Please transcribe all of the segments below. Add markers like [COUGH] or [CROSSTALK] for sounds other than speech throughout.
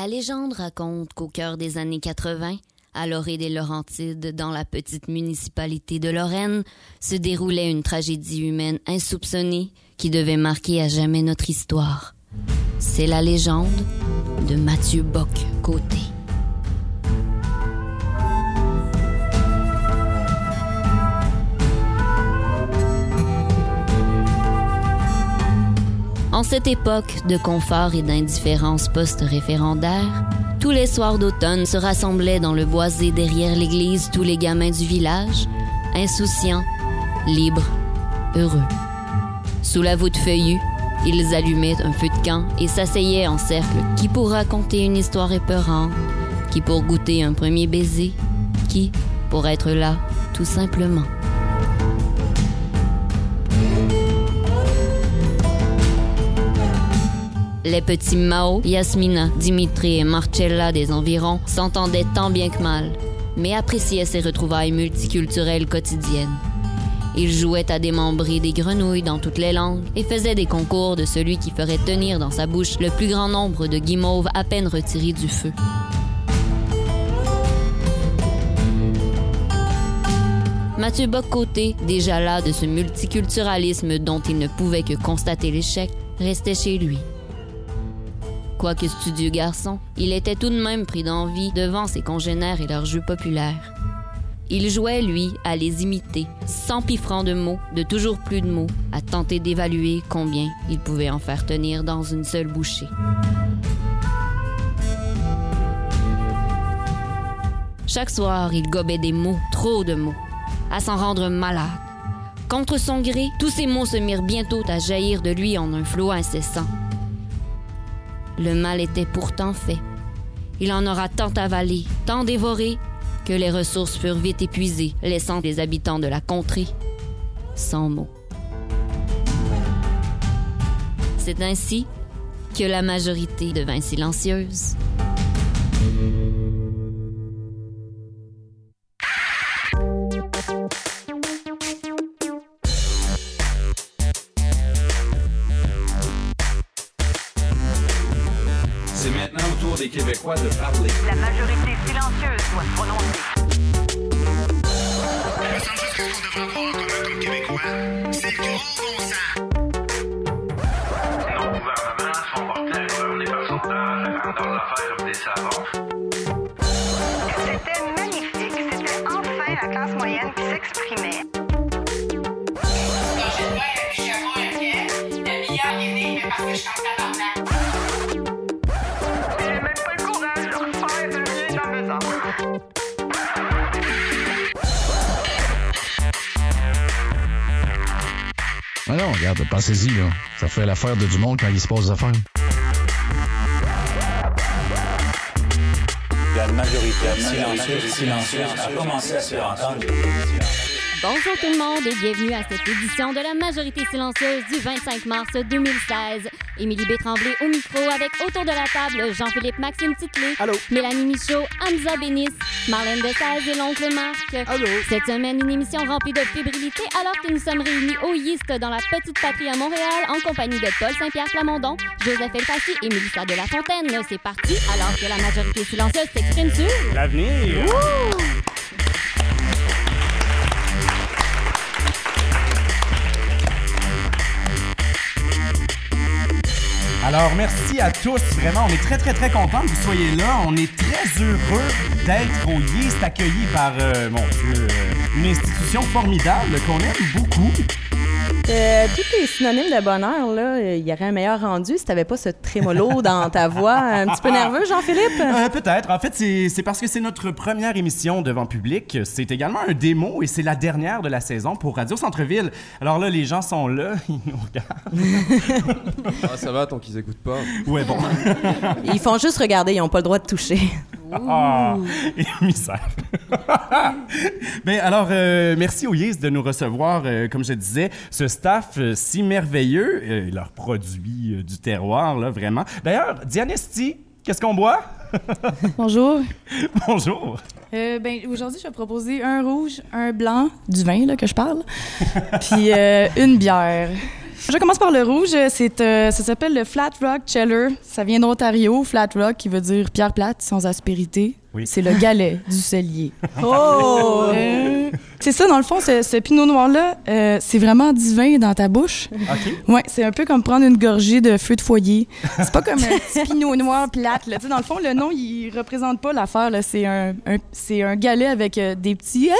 La légende raconte qu'au cœur des années 80, à l'orée des Laurentides, dans la petite municipalité de Lorraine, se déroulait une tragédie humaine insoupçonnée qui devait marquer à jamais notre histoire. C'est la légende de Mathieu Bock-Côté. En cette époque de confort et d'indifférence post-référendaire, tous les soirs d'automne se rassemblaient dans le boisé derrière l'église tous les gamins du village, insouciants, libres, heureux. Sous la voûte feuillue, ils allumaient un feu de camp et s'asseyaient en cercle, qui pour raconter une histoire épeurante, qui pour goûter un premier baiser, qui pour être là, tout simplement. Les petits Mao, Yasmina, Dimitri et Marcella des environs s'entendaient tant bien que mal, mais appréciaient ces retrouvailles multiculturelles quotidiennes. Ils jouaient à démembrer des grenouilles dans toutes les langues et faisaient des concours de celui qui ferait tenir dans sa bouche le plus grand nombre de guimauves à peine retirés du feu. Mathieu Bock-Côté, déjà là de ce multiculturalisme dont il ne pouvait que constater l'échec, restait chez lui. Quoique studieux garçon, il était tout de même pris d'envie devant ses congénères et leurs jeux populaires. Il jouait, lui, à les imiter, sans piffrant de mots, de toujours plus de mots, à tenter d'évaluer combien il pouvait en faire tenir dans une seule bouchée. Chaque soir, il gobait des mots, trop de mots, à s'en rendre malade. Contre son gré, tous ces mots se mirent bientôt à jaillir de lui en un flot incessant. Le mal était pourtant fait. Il en aura tant avalé, tant dévoré, que les ressources furent vite épuisées, laissant les habitants de la contrée sans mots. C'est ainsi que la majorité devint silencieuse. weather, pensez-y, là. Ça fait l'affaire de du monde quand il se passe des affaires. La majorité silencieuse, silencieuse a commencé à se faire entendre. Bonjour tout le monde et bienvenue à cette édition de la majorité silencieuse du 25 mars 2016. Émilie B. Tremblay au micro avec autour de la table Jean-Philippe Maxime Titley, Mélanie Michaud, Hamza Bénis, Marlène Dessaise et l'oncle Marc. Cette semaine, une émission remplie de fébrilité alors que nous sommes réunis au Yeast dans la petite patrie à Montréal en compagnie de Paul Saint-Pierre Plamondon, Joseph Elfassi et Mélissa de la Fontaine. C'est parti alors que la majorité silencieuse s'exprime sur... L'avenir. Alors, merci à tous. Vraiment, on est très, très, très contents que vous soyez là. On est très heureux d'être au Yeast accueilli par, euh, mon Dieu, euh, une institution formidable qu'on aime beaucoup. Euh, tout est synonyme de bonheur, là. Il y aurait un meilleur rendu si t'avais pas ce trémolo [LAUGHS] dans ta voix. Un petit peu nerveux, Jean-Philippe? Euh, Peut-être. En fait, c'est parce que c'est notre première émission devant public. C'est également un démo et c'est la dernière de la saison pour Radio Centre-Ville. Alors là, les gens sont là, [LAUGHS] ils nous regardent. Ah, ça va tant qu'ils écoutent pas. Ouais, bon. [LAUGHS] Ils font juste regarder, ils ont pas le droit de toucher. Ah, émissaire. ben alors, euh, merci au Yes de nous recevoir, euh, comme je disais, ce staff euh, si merveilleux, euh, leurs produits euh, du terroir, là, vraiment. D'ailleurs, Dianesti, qu'est-ce qu'on boit? [LAUGHS] Bonjour. Bonjour. Euh, ben, aujourd'hui, je vais proposer un rouge, un blanc, du vin là, que je parle, [LAUGHS] puis euh, une bière. Je commence par le rouge. C'est, euh, ça s'appelle le Flat Rock Cheller. Ça vient d'Ontario. Flat Rock, qui veut dire pierre plate, sans aspérité. Oui. C'est le galet du cellier. [LAUGHS] Oh! Euh, c'est ça, dans le fond, ce, ce pinot noir-là, euh, c'est vraiment divin dans ta bouche. OK. Ouais, c'est un peu comme prendre une gorgée de feu de foyer. C'est pas comme un petit [LAUGHS] pinot noir plate. Là. Tu sais, Dans le fond, le nom, il représente pas l'affaire. là. C'est un, un- c'est un galet avec euh, des petits...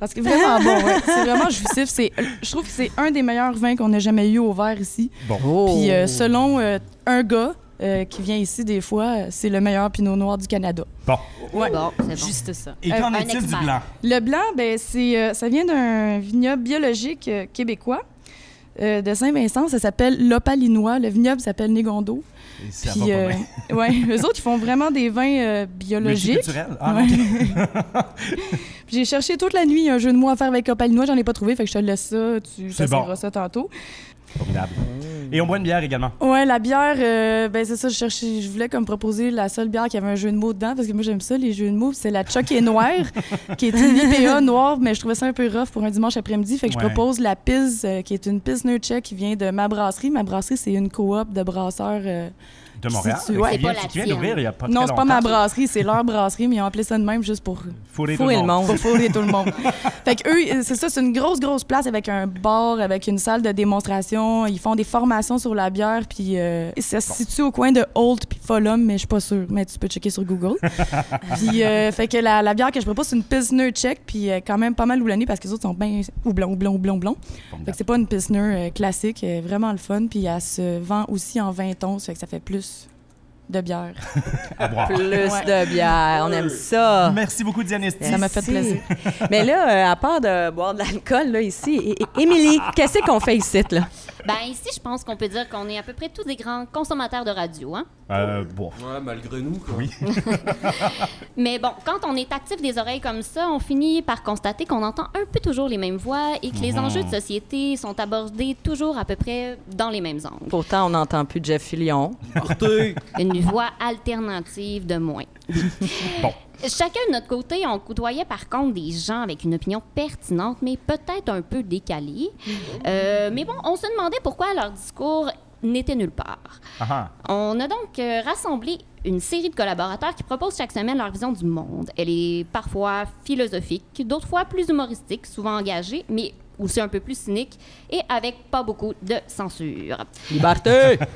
Parce que vraiment bon, ouais. C'est vraiment jouissif. C'est, je trouve que c'est un des meilleurs vins qu'on a jamais eu au verre ici. Bon. Oh. Puis euh, selon euh, un gars euh, qui vient ici des fois, c'est le meilleur pinot noir du Canada. Bon. Ouais. Bon, c'est bon. Juste ça. Et qu'en est-il du blanc? Le blanc, ben, c'est, euh, ça vient d'un vignoble biologique euh, québécois euh, de Saint-Vincent. Ça s'appelle l'Opalinois. Le vignoble s'appelle Négondo. Et ça Puis, va pas euh, bien. [LAUGHS] ouais, eux autres, ils font vraiment des vins euh, biologiques. Ah, Ouais. ok. Puis [LAUGHS] J'ai cherché toute la nuit un jeu de mots à faire avec Opalinois. J'en ai pas trouvé, fait que je te laisse ça. Tu C'est essaieras bon. ça tantôt. Formidable. Et on boit une bière également. Ouais, la bière, euh, ben c'est ça, je cherchais, je voulais comme proposer la seule bière qui avait un jeu de mots dedans, parce que moi j'aime ça, les jeux de mots. C'est la Choc et Noire, [LAUGHS] qui est une IPA noire, mais je trouvais ça un peu rough pour un dimanche après-midi. Fait que Ouais. je propose la Piz, euh, qui est une Pilsner Tchèque qui vient de ma brasserie. Ma brasserie, c'est une coop de brasseurs. euh, De Montréal. Si tu- ouais. qui vient, pas la qui vient tienne. d'ouvrir il y a pas Non, c'est pas ma brasserie, c'est leur brasserie, mais ils ont appelé ça de même juste pour Fourrer tout le monde. pour fourrer tout le monde. [LAUGHS] Fait que eux, c'est ça, c'est une grosse, grosse place avec un bar, avec une salle de démonstration. Ils font des formations sur la bière, puis euh, ça se situe au coin de Holt puis Fulham, mais je suis pas sûre. Mais tu peux checker sur Google. [LAUGHS] puis, euh, fait que la, la bière que je propose, c'est une Pilsner tchèque, puis euh, quand même pas mal houblonnée parce que les autres sont bien houblon, houblon, houblon, houblon. Fait que c'est pas une Pilsner euh, classique, euh, vraiment le fun. Puis elle se vend aussi en 20 onces, fait que ça fait plus de bière. [LAUGHS] À boire. Plus Ouais. de bière. On aime ça. Merci beaucoup, Diane Esti. Ça m'a fait plaisir. [LAUGHS] Mais là, euh, à part de boire de l'alcool, là, ici, Émilie, qu'est-ce qu'on fait ici, là? Ben ici, je pense qu'on peut dire qu'on est à peu près tous des grands consommateurs de radio, hein? Euh, bon. Ouais, malgré nous, quoi. Oui. [LAUGHS] Mais bon, quand on est actif des oreilles comme ça, on finit par constater qu'on entend un peu toujours les mêmes voix et que les Mhm. enjeux de société sont abordés toujours à peu près dans les mêmes angles. Pourtant, on n'entend plus Jeff Fillion. Partez! Une voix alternative de moins. [LAUGHS] Bon. Chacun de notre côté, on côtoyait par contre des gens avec une opinion pertinente, mais peut-être un peu décalée. Euh, mais bon, on se demandait pourquoi leur discours n'était nulle part. Ah, ah. On a donc euh, rassemblé une série de collaborateurs qui proposent chaque semaine leur vision du monde. Elle est parfois philosophique, d'autres fois plus humoristique, souvent engagée, mais aussi un peu plus cynique et avec pas beaucoup de censure. Liberté! [LAUGHS]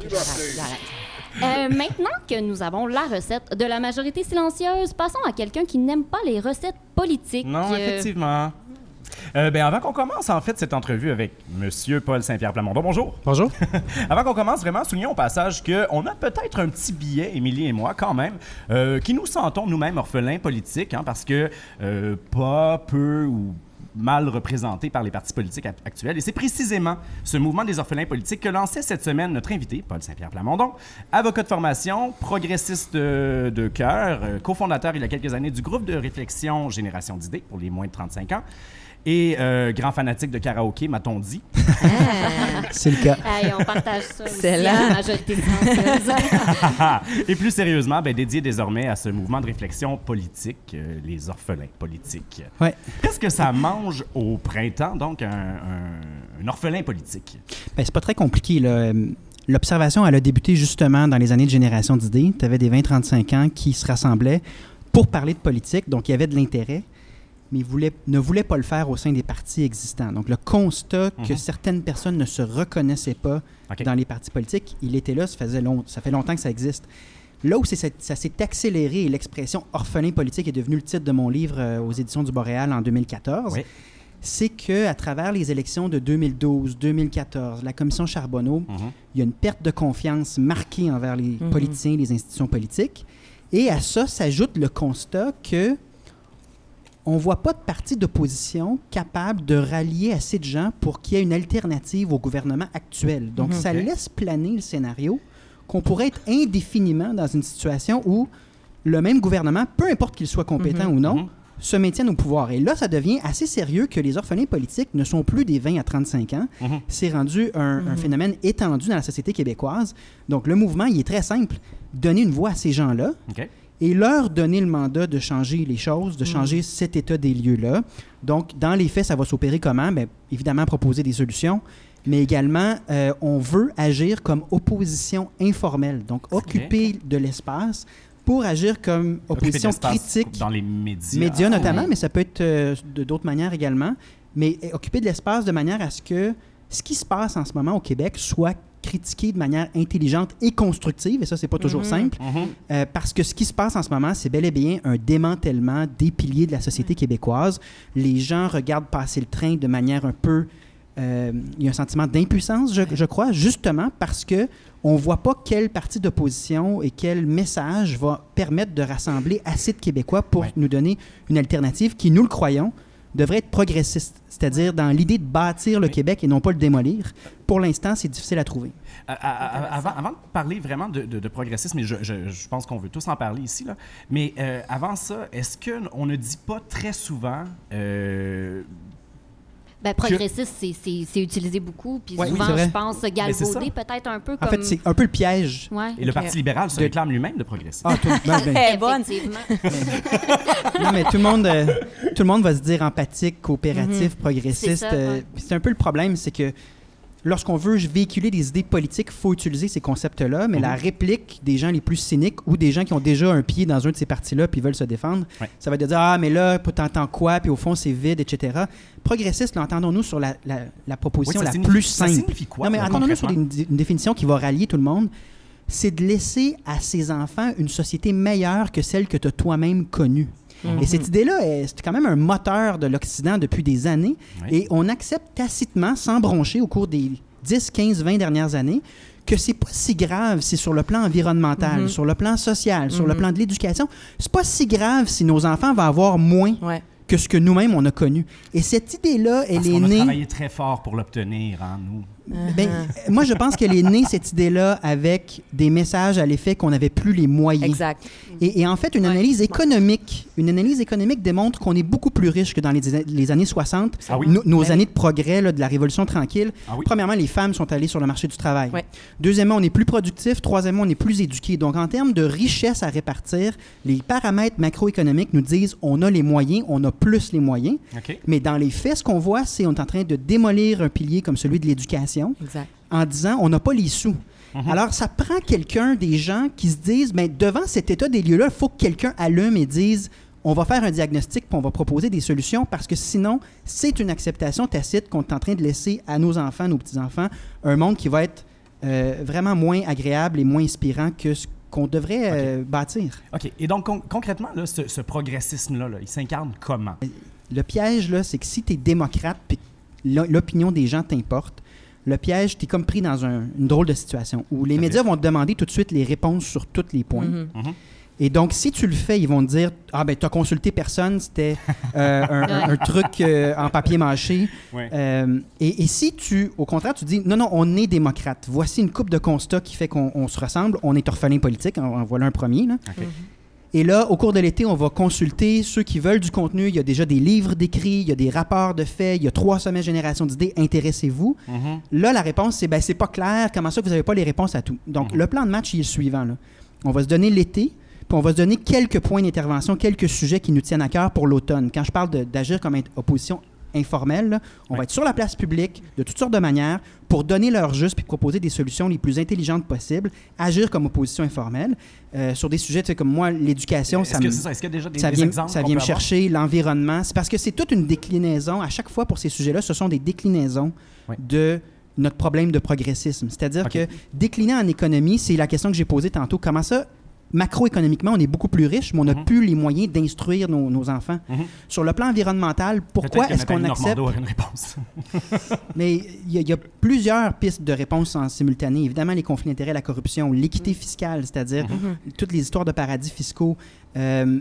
[LAUGHS] Euh, maintenant que nous avons la recette de la majorité silencieuse, passons à quelqu'un qui n'aime pas les recettes politiques. Non, Euh, effectivement. Euh, ben, avant qu'on commence, en fait, cette entrevue avec Monsieur Paul Saint-Pierre Plamondon. Bonjour. Bonjour. [LAUGHS] avant qu'on commence, vraiment, soulignons au passage qu'on a peut-être un petit billet, Émilie et moi, quand même, euh, qui nous sentons nous-mêmes orphelins politiques, hein, parce que euh, pas peu ou mal représentés par les partis politiques act- actuels. Et c'est précisément ce mouvement des orphelins politiques que lançait cette semaine notre invité, Paul Saint-Pierre Plamondon, avocat de formation, progressiste euh, de cœur, euh, cofondateur il y a quelques années du groupe de réflexion Génération d'idées pour les moins de 35 ans et euh, grand fanatique de karaoké, m'a-t-on dit. C'est le cas. Hey, on partage ça aussi C'est la majorité [LAUGHS] et plus sérieusement, ben, dédié désormais à ce mouvement de réflexion politique, euh, les orphelins politiques. Ouais. Qu'est-ce que ça mange au printemps, donc, un, un- un orphelin politique? Ben, c'est pas très compliqué. là. L'observation, elle a débuté justement dans les années de génération d'idées. Tu avais des 20-35 ans qui se rassemblaient pour parler de politique, donc il y avait de l'intérêt, mais ne voulaient pas le faire au sein des partis existants. Donc le constat que Mhm. certaines personnes ne se reconnaissaient pas dans les partis politiques, il était là, ça, faisait long- ça fait longtemps que ça existe. Là où ça, ça s'est accéléré et l'expression orphelin politique est devenue le titre de mon livre euh, aux éditions du Boréal en 2014, Oui. c'est que à travers les élections de 2012, 2014, la commission Charbonneau, Mhm. il y a une perte de confiance marquée envers les Mhm. politiciens, les institutions politiques. Et à ça s'ajoute le constat que on voit pas de parti d'opposition capable de rallier assez de gens pour qu'il y ait une alternative au gouvernement actuel. Donc, Mhm. ça laisse planer le scénario qu'on pourrait être indéfiniment dans une situation où le même gouvernement, peu importe qu'il soit compétent Mhm. ou non, Mhm. se maintienne au pouvoir. Et là, ça devient assez sérieux que les orphelins politiques ne sont plus des 20 à 35 ans. C'est rendu un, un phénomène étendu dans la société québécoise. Donc, le mouvement, il est très simple. Donner une voix à ces gens-là. Et leur donner le mandat de changer les choses, de changer cet état des lieux-là. Donc, dans les faits, ça va s'opérer comment? Bien, évidemment, proposer des solutions, mais également, euh, on veut agir comme opposition informelle, donc occuper de l'espace pour agir comme opposition critique Dans les médias. médias Ah, notamment, mais ça peut être euh, de d'autres manières également. Mais euh, occuper de l'espace de manière à ce que ce qui se passe en ce moment au Québec soit critiqué de manière intelligente et constructive, et ça, c'est pas toujours Mhm. simple, Mhm. euh, parce que ce qui se passe en ce moment, c'est bel et bien un démantèlement des piliers de la société québécoise. Les gens regardent passer le train de manière un peu... euh, il y a un sentiment d'impuissance, je, je crois, justement parce que on voit pas quel parti d'opposition et quel message va permettre de rassembler assez de Québécois pour nous donner une alternative qui, nous le croyons, devrait être progressiste, c'est-à-dire dans l'idée de bâtir le Québec et non pas le démolir. Pour l'instant, c'est difficile à trouver. À- à- à- avant, avant de parler vraiment de, de- de progressisme, et je, je- je pense qu'on veut tous en parler ici, là, mais euh, avant ça, est-ce qu'on ne dit pas très souvent... euh, Ben, progressiste, c'est- c'est c'est utilisé beaucoup. Puis Ouais, souvent, je pense, galvaudé peut-être un peu En comme... fait, c'est un peu le piège. Ouais. Et le Parti libéral se De- réclame lui-même de progressiste. Ah, tout, ben, [LAUGHS] ben, bonne. Non, mais tout le monde, euh, tout le monde va se dire empathique, coopératif, C'est progressiste. euh, ouais. c'est un peu le problème, c'est que lorsqu'on veut véhiculer des idées politiques, il faut utiliser ces concepts-là, mais Mhm. la réplique des gens les plus cyniques ou des gens qui ont déjà un pied dans un de ces partis-là puis veulent se défendre, Ouais. ça va être de dire Ah, mais là, t'entends quoi Puis au fond, c'est vide, etc. Progressiste, l'entendons-nous sur la, la- la proposition Oui, ça la signifie- plus ça simple. signifie quoi, non, mais là, attendons-nous sur une, une définition qui va rallier tout le monde. C'est de laisser à ses enfants une société meilleure que celle que tu as toi-même connue. Mhm. Et cette idée-là, est- c'est quand même un moteur de l'Occident depuis des années. Oui. Et on accepte tacitement, sans broncher, au cours des 10, 15, 20 dernières années, que c'est pas si grave si sur le plan environnemental, Mhm. sur le plan social, sur le Mhm. plan de l'éducation, c'est pas si grave si nos enfants vont avoir moins Ouais. que ce que nous-mêmes on a connu. Et cette idée-là, elle Parce est qu'on a née. travaillé très fort pour l'obtenir, hein, nous. Ben, moi, je pense qu'elle est née, cette idée-là, avec des messages à l'effet qu'on n'avait plus les moyens. Exact. Et, et en fait, une analyse économique, une analyse économique démontre qu'on est beaucoup plus riche que dans les, les années 60, Ah oui? nos, nos Ben années de progrès là, de la Révolution tranquille. Ah oui? Premièrement, les femmes sont allées sur le marché du travail. Ouais. Deuxièmement, on est plus productif. Troisièmement, on est plus éduqué. Donc, en termes de richesse à répartir, les paramètres macroéconomiques nous disent on a les moyens, on a plus les moyens. Mais dans les faits, ce qu'on voit, c'est qu'on est en train de démolir un pilier comme celui de l'éducation Exact. en disant on n'a pas les sous. Mhm. Alors, ça prend quelqu'un, des gens qui se disent, mais devant cet état des lieux-là, il faut que quelqu'un allume et dise, on va faire un diagnostic puis on va proposer des solutions parce que sinon, c'est une acceptation tacite qu'on est en train de laisser à nos enfants, nos petits-enfants, un monde qui va être euh, vraiment moins agréable et moins inspirant que ce qu'on devrait euh, bâtir. OK. Et donc, con- concrètement, là, ce, ce progressisme-là, là, il s'incarne comment? Le piège, là, c'est que si tu es démocrate puis l'opinion des gens t'importe, le piège, tu es comme pris dans un- une drôle de situation où les médias vont te demander tout de suite les réponses sur tous les points. Mhm. Mhm. Et donc, si tu le fais, ils vont te dire Ah, ben, tu as consulté personne, c'était euh, un, un- un truc euh, en papier mâché. Ouais. Euh, et, et si tu, au contraire, tu dis Non, non, on est démocrate. Voici une coupe de constats qui fait qu'on on se ressemble. On est orphelin politique. En, en voilà un premier. Là. OK. Et là, au cours de l'été, on va consulter ceux qui veulent du contenu. Il y a déjà des livres d'écrits, il y a des rapports de faits, il y a trois sommets génération d'idées. Intéressez-vous. Mhm. Là, la réponse, c'est ben, c'est pas clair. Comment ça, vous n'avez pas les réponses à tout? Donc, Mhm. le plan de match, il est le suivant. là. On va se donner l'été, puis on va se donner quelques points d'intervention, quelques sujets qui nous tiennent à cœur pour l'automne. Quand je parle d'agir comme opposition informelle, là, on va être sur la place publique de toutes sortes de manières pour donner leur juste puis proposer des solutions les plus intelligentes possibles, agir comme opposition informelle euh, sur des sujets tu sais, comme moi, l'éducation, Est-ce ça que me- c'est ça? Est-ce qu'il y a déjà des, ça des vient, exemples ça qu'on vient peut me avoir? chercher l'environnement. C'est parce que c'est toute une déclinaison. À chaque fois pour ces sujets-là, ce sont des déclinaisons Oui. de notre problème de progressisme. C'est-à-dire OK. que décliner en économie, c'est la question que j'ai posée tantôt. Comment ça, macroéconomiquement, on est beaucoup plus riche, mais on n'a Mhm. plus les moyens d'instruire nos, nos enfants. Mhm. Sur le plan environnemental, pourquoi est-ce qu'on accepte... Normando une réponse. [LAUGHS] Mais il y, a- il y a plusieurs pistes de réponse en simultané. Évidemment, les conflits d'intérêts, la corruption, l'équité fiscale, c'est-à-dire toutes les histoires de paradis fiscaux. euh,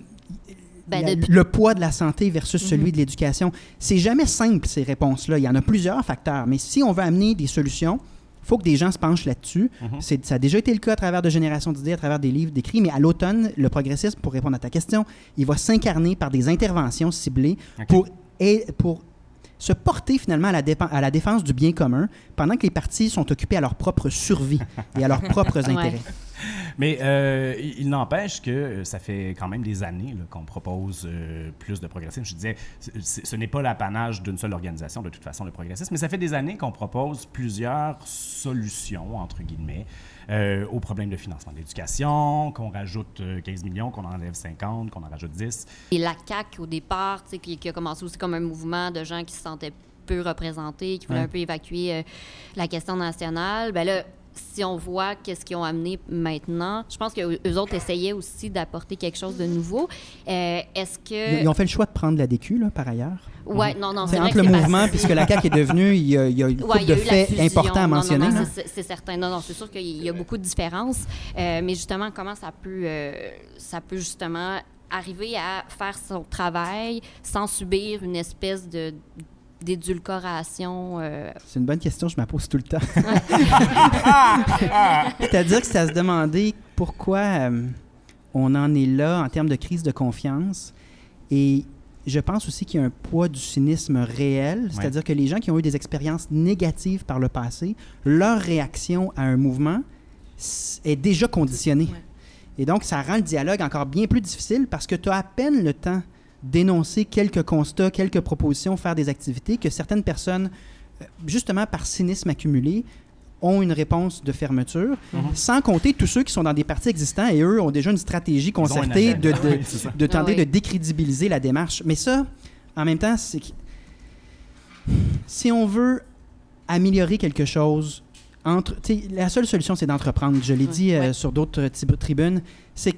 Ben, la- le poids de la santé versus celui Mhm. de l'éducation. C'est jamais simple, ces réponses-là. Il y en a plusieurs facteurs. Mais si on veut amener des solutions, faut que des gens se penchent là-dessus. Mhm. C'est- Ça a déjà été le cas à travers de générations d'idées, à travers des livres, d'écrits. Mais à l'automne, le progressisme, pour répondre à ta question, il va s'incarner par des interventions ciblées pour, et, pour se porter finalement à la, dépen- à la défense du bien commun pendant que les partis sont occupés à leur propre survie et à leurs propres [LAUGHS] Ouais. Mais euh, il n'empêche que euh, ça fait quand même des années qu'on propose euh, plus de progressisme. Je disais, ce n'est pas l'apanage d'une seule organisation, de toute façon, le progressisme, mais ça fait des années qu'on propose plusieurs solutions, entre guillemets, euh, aux problèmes de financement de l'éducation, qu'on rajoute euh, 15 millions, qu'on enlève 50, qu'on en rajoute 10. Et la CAQ, au départ, qui, qui a commencé aussi comme un mouvement de gens qui se sentaient peu représentés, qui voulaient un peu évacuer la question nationale, ben là, si on voit qu'est-ce qu'ils ont amené maintenant, je pense qu'eux eux autres essayaient aussi d'apporter quelque chose de nouveau. Euh, Est-ce que... Ils, ont fait le choix de prendre la DQ, là, par ailleurs? Ouais, non, non, C'est entre le mouvement puisque la CAQ est devenue, il y a, il y a une Ouais, couple il y a de faits importants à Non, non, mentionner. non, là. c'est- c'est certain. Non, non, c'est sûr qu'il y a beaucoup de différences. Euh, mais justement, comment ça peut, euh, ça peut justement arriver à faire son travail sans subir une espèce de d'édulcoration. euh, C'est une bonne question, je me la pose tout le temps. [LAUGHS] C'est-à-dire que c'est à se demander pourquoi euh, on en est là en termes de crise de confiance. Et je pense aussi qu'il y a un poids du cynisme réel, c'est-à-dire que les gens qui ont eu des expériences négatives par le passé, leur réaction à un mouvement est déjà conditionnée. Et donc, ça rend le dialogue encore bien plus difficile parce que tu as à peine le temps d'énoncer quelques constats, quelques propositions, faire des activités que certaines personnes, euh, justement par cynisme accumulé, ont une réponse de fermeture, Mhm. sans compter tous ceux qui sont dans des partis existants et eux ont déjà une stratégie concertée de, [LAUGHS] de, Oui, de tenter Ah oui. de décrédibiliser la démarche. Mais ça, en même temps, c'est que si on veut améliorer quelque chose, entre, la seule solution, c'est d'entreprendre. Je l'ai dit euh, sur d'autres tri- tribunes, c'est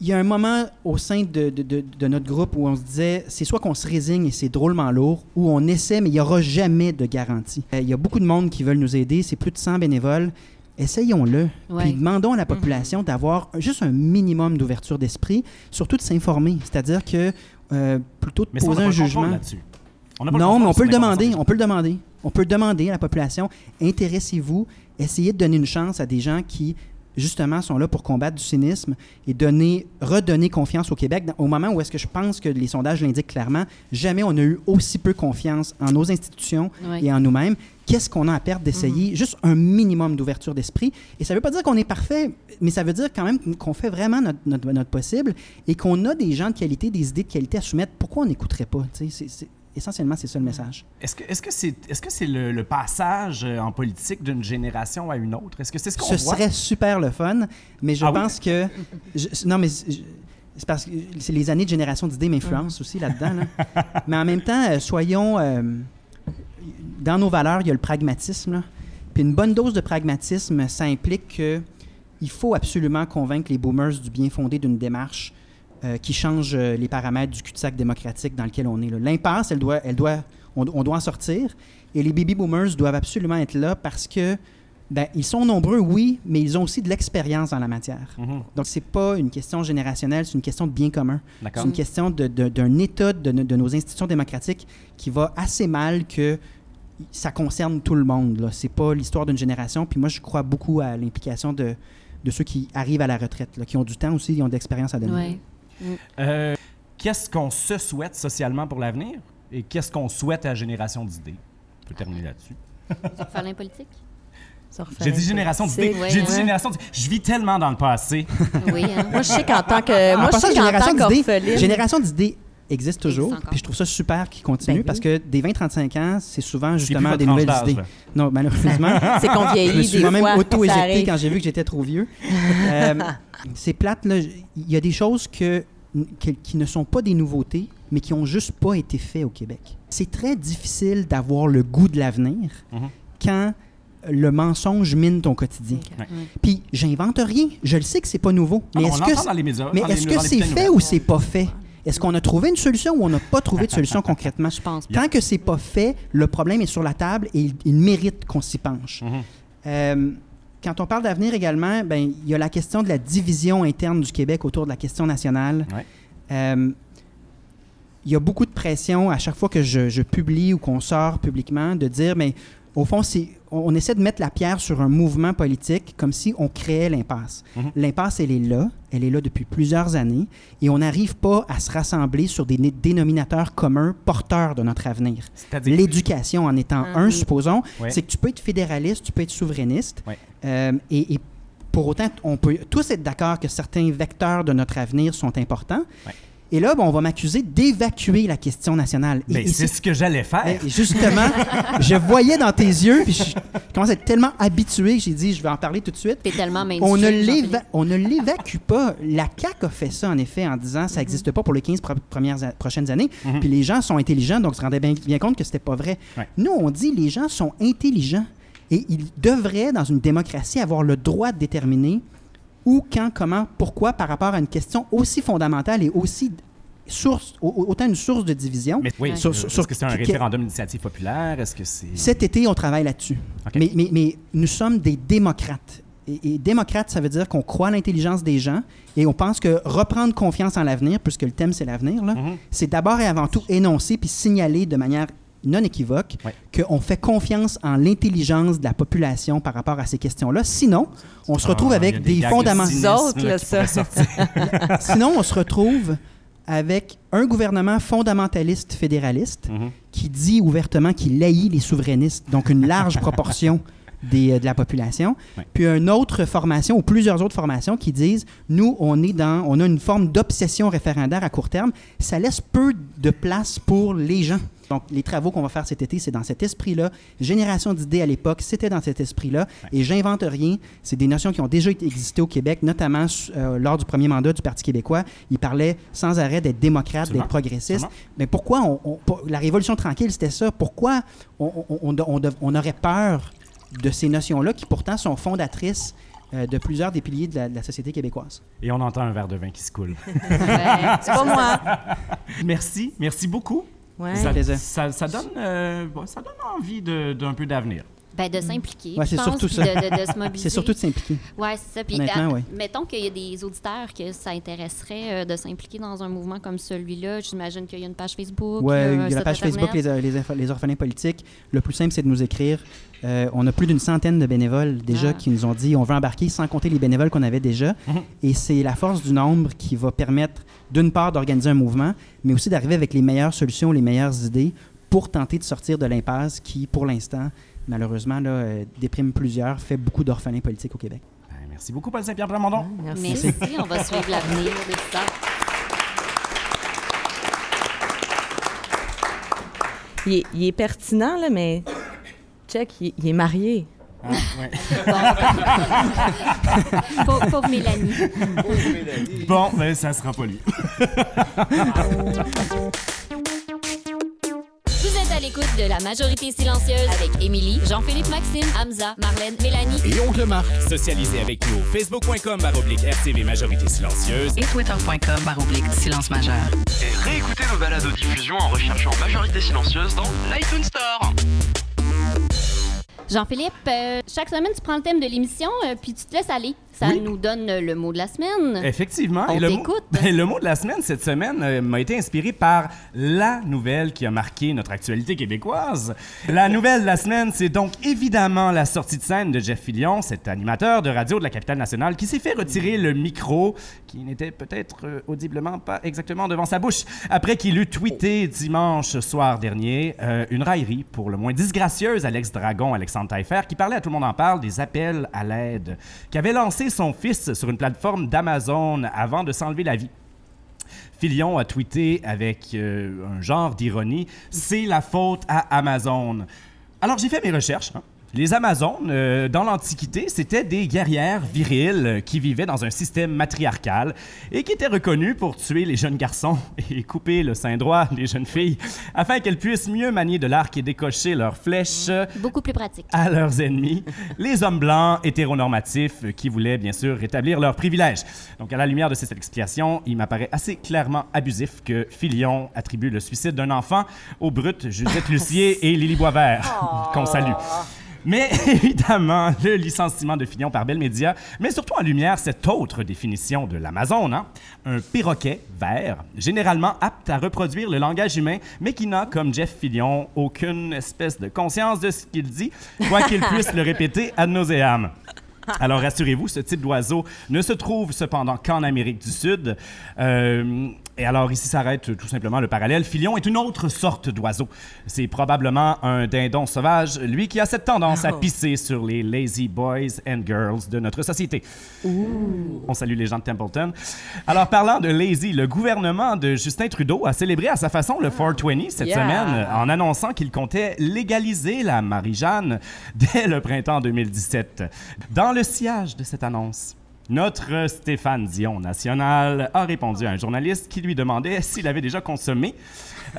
qu'il y a un moment au sein de, de- de- de notre groupe où on se disait, c'est soit qu'on se résigne et c'est drôlement lourd, ou on essaie, mais il n'y aura jamais de garantie. Euh, Il y a beaucoup de monde qui veulent nous aider, c'est plus de 100 bénévoles. Essayons-le. Ouais. Puis demandons à la population d'avoir juste un minimum d'ouverture d'esprit, surtout de s'informer. C'est-à-dire que euh, plutôt de Mais ça, on poser n'a un jugement. là-dessus. On n'a pas Non, mais on peut le demander. On peut le demander. On peut le demander à la population. Intéressez-vous. Essayez de donner une chance à des gens qui, justement, sont là pour combattre du cynisme et donner, redonner confiance au Québec. Dans- Au moment où est-ce que je pense que les sondages l'indiquent clairement, jamais on a eu aussi peu confiance en nos institutions et en nous-mêmes. Qu'est-ce qu'on a à perdre d'essayer? Juste un minimum d'ouverture d'esprit. Et ça ne veut pas dire qu'on est parfait, mais ça veut dire quand même qu'on fait vraiment notre, notre- notre possible et qu'on a des gens de qualité, des idées de qualité à soumettre. Pourquoi on n'écouterait pas? C'est- essentiellement, c'est ça le message. Est-ce que est-ce que c'est est-ce que c'est le, le passage euh, en politique d'une génération à une autre? Est-ce que c'est ce qu'on Ce voit? serait super le fun, mais je Ah oui? pense que. je- non, mais c'est parce que c'est les années de génération d'idées m'influencent aussi là-dedans. là. [LAUGHS] mais en même temps, euh, soyons. euh, dans nos valeurs, il y a le pragmatisme. là. Puis une bonne dose de pragmatisme, ça implique que il faut absolument convaincre les boomers du bien fondé d'une démarche euh, qui change euh, les paramètres du cul-de-sac démocratique dans lequel on est. L'impasse, elle doit, elle doit, on, on doit en sortir. Et les baby boomers doivent absolument être là parce que ben, ils sont nombreux, oui, mais ils ont aussi de l'expérience dans la matière. Mhm. Donc, c'est pas une question générationnelle, c'est une question de bien commun. C'est une question d'un état de, de nos institutions démocratiques qui va assez mal que ça concerne tout le monde. Ce n'est pas l'histoire d'une génération. Puis moi, je crois beaucoup à l'implication de, de ceux qui arrivent à la retraite, là, qui ont du temps aussi, qui ont de l'expérience à donner. ouais. Euh, Qu'est-ce qu'on se souhaite socialement pour l'avenir et qu'est-ce qu'on souhaite à la génération d'idées? On peut terminer là-dessus. Faire politique? J'ai dit génération d'idées. Ouais, J'ai dit ouais. génération d'idées. Je vis tellement dans le passé. Oui, hein? Moi, je sais qu'en tant que. En Moi, je sais qu'en tant d'idées, qu'orpheline. génération d'idées existe toujours. Puis je trouve ça super qu'il continue Ben oui. parce que des 20-35 ans, c'est souvent Je suis justement des nouvelles idées. là. Non, malheureusement. [LAUGHS] C'est qu'on Je me vieillit suis des moi-même auto-éjecté quand j'ai vu que j'étais trop vieux. [LAUGHS] Euh, c'est plate, là. Il y a des choses que, que- qui ne sont pas des nouveautés, mais qui ont juste pas été faites au Québec. C'est très difficile d'avoir le goût de l'avenir Mhm. quand le mensonge mine ton quotidien. Ouais. Puis j'invente rien. Je le sais que c'est pas nouveau. Ah, Mais est-ce que c'est fait nouvelles. ou c'est pas fait? Est-ce qu'on a trouvé une solution ou on n'a pas trouvé de solution [LAUGHS] concrètement? Je pense pas. Tant que c'est pas fait, le problème est sur la table et il, il mérite qu'on s'y penche. Mhm. Euh, quand on parle d'avenir également, ben, il y a la question de la division interne du Québec autour de la question nationale. Ouais. Euh, il y a beaucoup de pression à chaque fois que je, je publie ou qu'on sort publiquement de dire, mais au fond, c'est, on, essaie de mettre la pierre sur un mouvement politique comme si on créait l'impasse. Mhm. L'impasse, elle est là, elle est là depuis plusieurs années, et on n'arrive pas à se rassembler sur des dénominateurs communs porteurs de notre avenir. L'éducation en étant un, Mhm. supposons, Ouais. c'est que tu peux être fédéraliste, tu peux être souverainiste, Ouais. euh, et, et pour autant, on peut tous être d'accord que certains vecteurs de notre avenir sont importants. Et là, bon, on va m'accuser d'évacuer la question nationale. Et- Ben, et c'est ce que j'allais faire. et justement, je voyais dans tes yeux, puis je commence à être tellement habitué que j'ai dit, je vais en parler tout de suite. T'es tellement. On ne, l'éva- on ne l'évacue pas. La CAQ a fait ça, en effet, en disant ça n'existe pas pour les 15 pro- premières a- prochaines années. Puis les gens sont intelligents, donc ils se rendaient bien, bien compte que c'était pas vrai. Ouais. Nous, on dit les gens sont intelligents et ils devraient, dans une démocratie, avoir le droit de déterminer où, quand, comment, pourquoi par rapport à une question aussi fondamentale et aussi source, au- au- autant une source de division. Mais oui, Sur- sur- est-ce que c'est un référendum d'initiative populaire? Est-ce que c'est... Cet été, on travaille là-dessus. Mais, mais, mais nous sommes des démocrates. Et, et démocrate, ça veut dire qu'on croit à l'intelligence des gens et on pense que reprendre confiance en l'avenir, puisque le thème c'est l'avenir, là, Mhm. c'est d'abord et avant tout énoncer puis signaler de manière non équivoque Ouais. qu'on fait confiance en l'intelligence de la population par rapport à ces questions-là. Sinon, on se retrouve Ah, avec des des fondamentaux. [LAUGHS] Sinon, on se retrouve avec un gouvernement fondamentaliste fédéraliste Mhm. qui dit ouvertement qu'il haït les souverainistes, donc une large proportion des, euh, de la population. Puis une autre formation ou plusieurs autres formations qui disent nous on est dans on a une forme d'obsession référendaire à court terme, ça laisse peu de place pour les gens. Donc les travaux qu'on va faire cet été, c'est dans cet esprit-là. Génération d'idées à l'époque, c'était dans cet esprit-là et j'invente rien, c'est des notions qui ont déjà existé au Québec, notamment euh, lors du premier mandat du Parti québécois, il parlait sans arrêt d'être démocrate, d'être progressiste. Mais pourquoi on, on- pour- la Révolution tranquille, c'était ça? Pourquoi on, on aurait peur de ces notions-là qui pourtant sont fondatrices euh, de plusieurs des piliers de la, de la société québécoise? Et on entend un verre de vin qui se coule. [LAUGHS] C'est pas moi. [LAUGHS] merci, merci beaucoup. Ouais. Ça, ça, ça donne, euh, ça donne envie de- d'un peu d'avenir. Ben, de s'impliquer. Ouais, je c'est surtout ça. De, de- de se [LAUGHS] mobiliser. C'est surtout de s'impliquer. Ouais, c'est ça. Puis, Honnêtement, à- ouais. mettons qu'il y a des auditeurs que ça intéresserait euh, de s'impliquer dans un mouvement comme celui-là. J'imagine qu'il y a une page Facebook. Un il y a la page Facebook Internet. les, les, inf- les orphelins politiques. Le plus simple, c'est de nous écrire. Euh, on a plus d'une centaine de bénévoles déjà Ah. qui nous ont dit on veut embarquer sans compter les bénévoles qu'on avait déjà. Mhm. Et c'est la force du nombre qui va permettre, d'une part, d'organiser un mouvement, mais aussi d'arriver avec les meilleures solutions, les meilleures idées pour tenter de sortir de l'impasse qui, pour l'instant, malheureusement, là, euh, déprime plusieurs, fait beaucoup d'orphelins politiques au Québec. Ben, merci beaucoup, Paul Saint-Pierre Plamondon. Merci. Merci. On va suivre l'avenir de ça. Il est, il est pertinent, là, mais check, il, il est marié. Ah, ouais. [LAUGHS] Pauvre, pauvre Mélanie. Bon, ben, ça sera pas lui. [LAUGHS] À l'écoute de la majorité silencieuse avec Émilie, Jean-Philippe Maxime, Hamza, Marlène, Mélanie. Et oncle Marc. Socialisez avec nous. Facebook.com baroblique RCV Majorité Silencieuse. Et twitter.com baroblique silence majeur. Et réécoutez nos balades aux diffusions en recherchant Majorité Silencieuse dans l'iTunes Store. Jean-Philippe, euh, chaque semaine, tu prends le thème de l'émission, euh, puis tu te laisses aller. Ça Oui. nous donne le mot de la semaine. Effectivement. On Et le mot, ben, [LAUGHS] le mot de la semaine cette semaine euh, m'a été inspiré par la nouvelle qui a marqué notre actualité québécoise. La nouvelle de la semaine, c'est donc évidemment la sortie de scène de Jeff Fillion, cet animateur de radio de la capitale nationale qui s'est fait retirer le micro qui n'était peut-être euh, audiblement pas exactement devant sa bouche après qu'il eut tweeté dimanche soir dernier euh, une raillerie pour le moins disgracieuse à l'ex-dragon Alexandre Taillefer qui parlait à tout le monde en parle des appels à l'aide qu'avait lancé son fils sur une plateforme d'Amazon avant de s'enlever la vie. Filion a tweeté avec euh, un genre d'ironie C'est la faute à Amazon. Alors j'ai fait mes recherches. hein. Les Amazones, euh, dans l'Antiquité, c'était des guerrières viriles qui vivaient dans un système matriarcal et qui étaient reconnues pour tuer les jeunes garçons [LAUGHS] et couper le sein droit des jeunes filles afin qu'elles puissent mieux manier de l'arc et décocher leurs flèches Beaucoup plus pratique. à leurs ennemis, les hommes blancs hétéronormatifs qui voulaient bien sûr rétablir leurs privilèges. Donc à la lumière de cette explication, il m'apparaît assez clairement abusif que Filion attribue le suicide d'un enfant aux brutes Judith Lucier et Lily Boisvert, [LAUGHS] qu'on salue. Mais [LAUGHS] évidemment, le licenciement de Fillon par Bell Media met surtout en lumière cette autre définition de l'Amazon, hein? un perroquet vert, généralement apte à reproduire le langage humain, mais qui n'a, comme Jeff Fillon, aucune espèce de conscience de ce qu'il dit, quoi qu'il [LAUGHS] puisse le répéter ad nauseam. Alors rassurez-vous, ce type d'oiseau ne se trouve cependant qu'en Amérique du Sud. Euh, Et alors, ici s'arrête tout simplement le parallèle. Filion est une autre sorte d'oiseau. C'est probablement un dindon sauvage, lui qui a cette tendance à Oh. pisser sur les lazy boys and girls de notre société. On salue les gens de Templeton. Alors, parlant de lazy, le gouvernement de Justin Trudeau a célébré à sa façon le 420 cette Yeah. semaine en annonçant qu'il comptait légaliser la Marie-Jeanne dès le printemps 2017. Dans le sillage de cette annonce, notre Stéphane Dion national a répondu à un journaliste qui lui demandait s'il avait déjà consommé.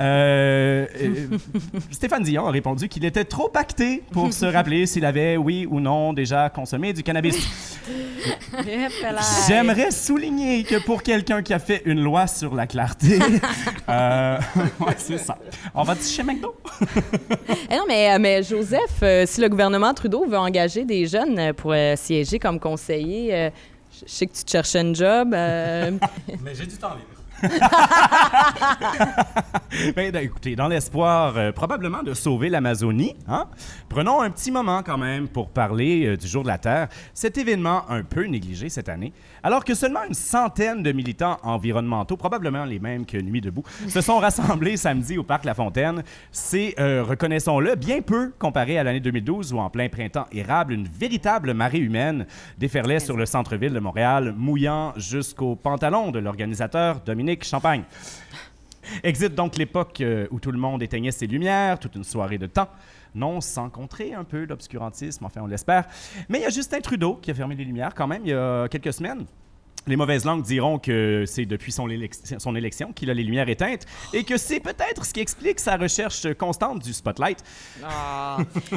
Euh, euh, [LAUGHS] Stéphane Dion a répondu qu'il était trop pacté pour se rappeler s'il avait, oui ou non, déjà consommé du cannabis. J'aimerais souligner que pour quelqu'un qui a fait une loi sur la clarté, [LAUGHS] euh, ouais, c'est ça. On va chez McDo. Eh non, mais, mais Joseph, si le gouvernement Trudeau veut engager des jeunes pour siéger comme conseiller, je sais que tu te cherchais un job. euh, [LAUGHS] Mais j'ai du temps libre. [LAUGHS] Ben, ben, écoutez, dans l'espoir euh, probablement de sauver l'Amazonie, hein, prenons un petit moment quand même pour parler euh, du Jour de la Terre, cet événement un peu négligé cette année, alors que seulement une centaine de militants environnementaux, probablement les mêmes que Nuit debout, se sont [LAUGHS] rassemblés samedi au Parc La Fontaine. C'est, euh, reconnaissons-le, bien peu comparé à l'année 2012 où en plein printemps érable, une véritable marée humaine déferlait sur le centre-ville de Montréal, mouillant jusqu'aux pantalons de l'organisateur Dominique Champagne. [LAUGHS] Exit donc l'époque euh, où tout le monde éteignait ses lumières, toute une soirée de temps. Non, sans contrer un peu l'obscurantisme, enfin on l'espère. Mais il y a Justin Trudeau qui a fermé les lumières quand même il y a quelques semaines. Les mauvaises langues diront que c'est depuis son, élec- son élection qu'il a les lumières éteintes et que c'est peut-être ce qui explique sa recherche constante du spotlight.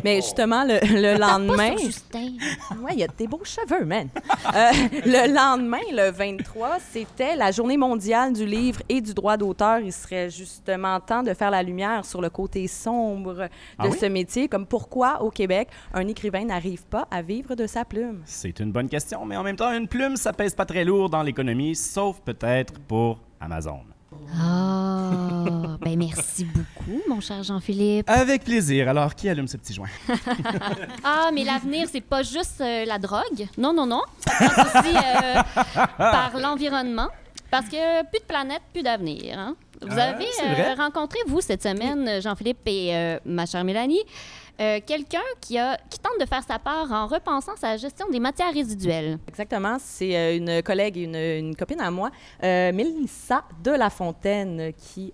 mais justement, le, le lendemain. Justin. Ouais, il y a des beaux cheveux, man. Euh, le lendemain, le 23, c'était la journée mondiale du livre et du droit d'auteur. Il serait justement temps de faire la lumière sur le côté sombre de Ah oui? ce métier, comme pourquoi au Québec un écrivain n'arrive pas à vivre de sa plume? C'est une bonne question, mais en même temps, une plume, ça pèse pas très lourd dans l'économie, sauf peut-être pour Amazon. Ah, ben merci beaucoup, mon cher Jean-Philippe. Avec plaisir. Alors, qui allume ce petit joint? [LAUGHS] Ah, mais l'avenir, c'est pas juste euh, la drogue. Non, non, non. Ça passe [LAUGHS] aussi euh, par l'environnement. Parce que plus de planète, plus d'avenir. hein. Vous Ah, avez euh, rencontré, vous, cette semaine, Jean-Philippe et ma chère Mélanie, euh, quelqu'un qui, tente de faire sa part en repensant sa gestion des matières résiduelles. Exactement, c'est euh, une collègue une, une copine à moi, euh, Mélissa de La Fontaine, qui,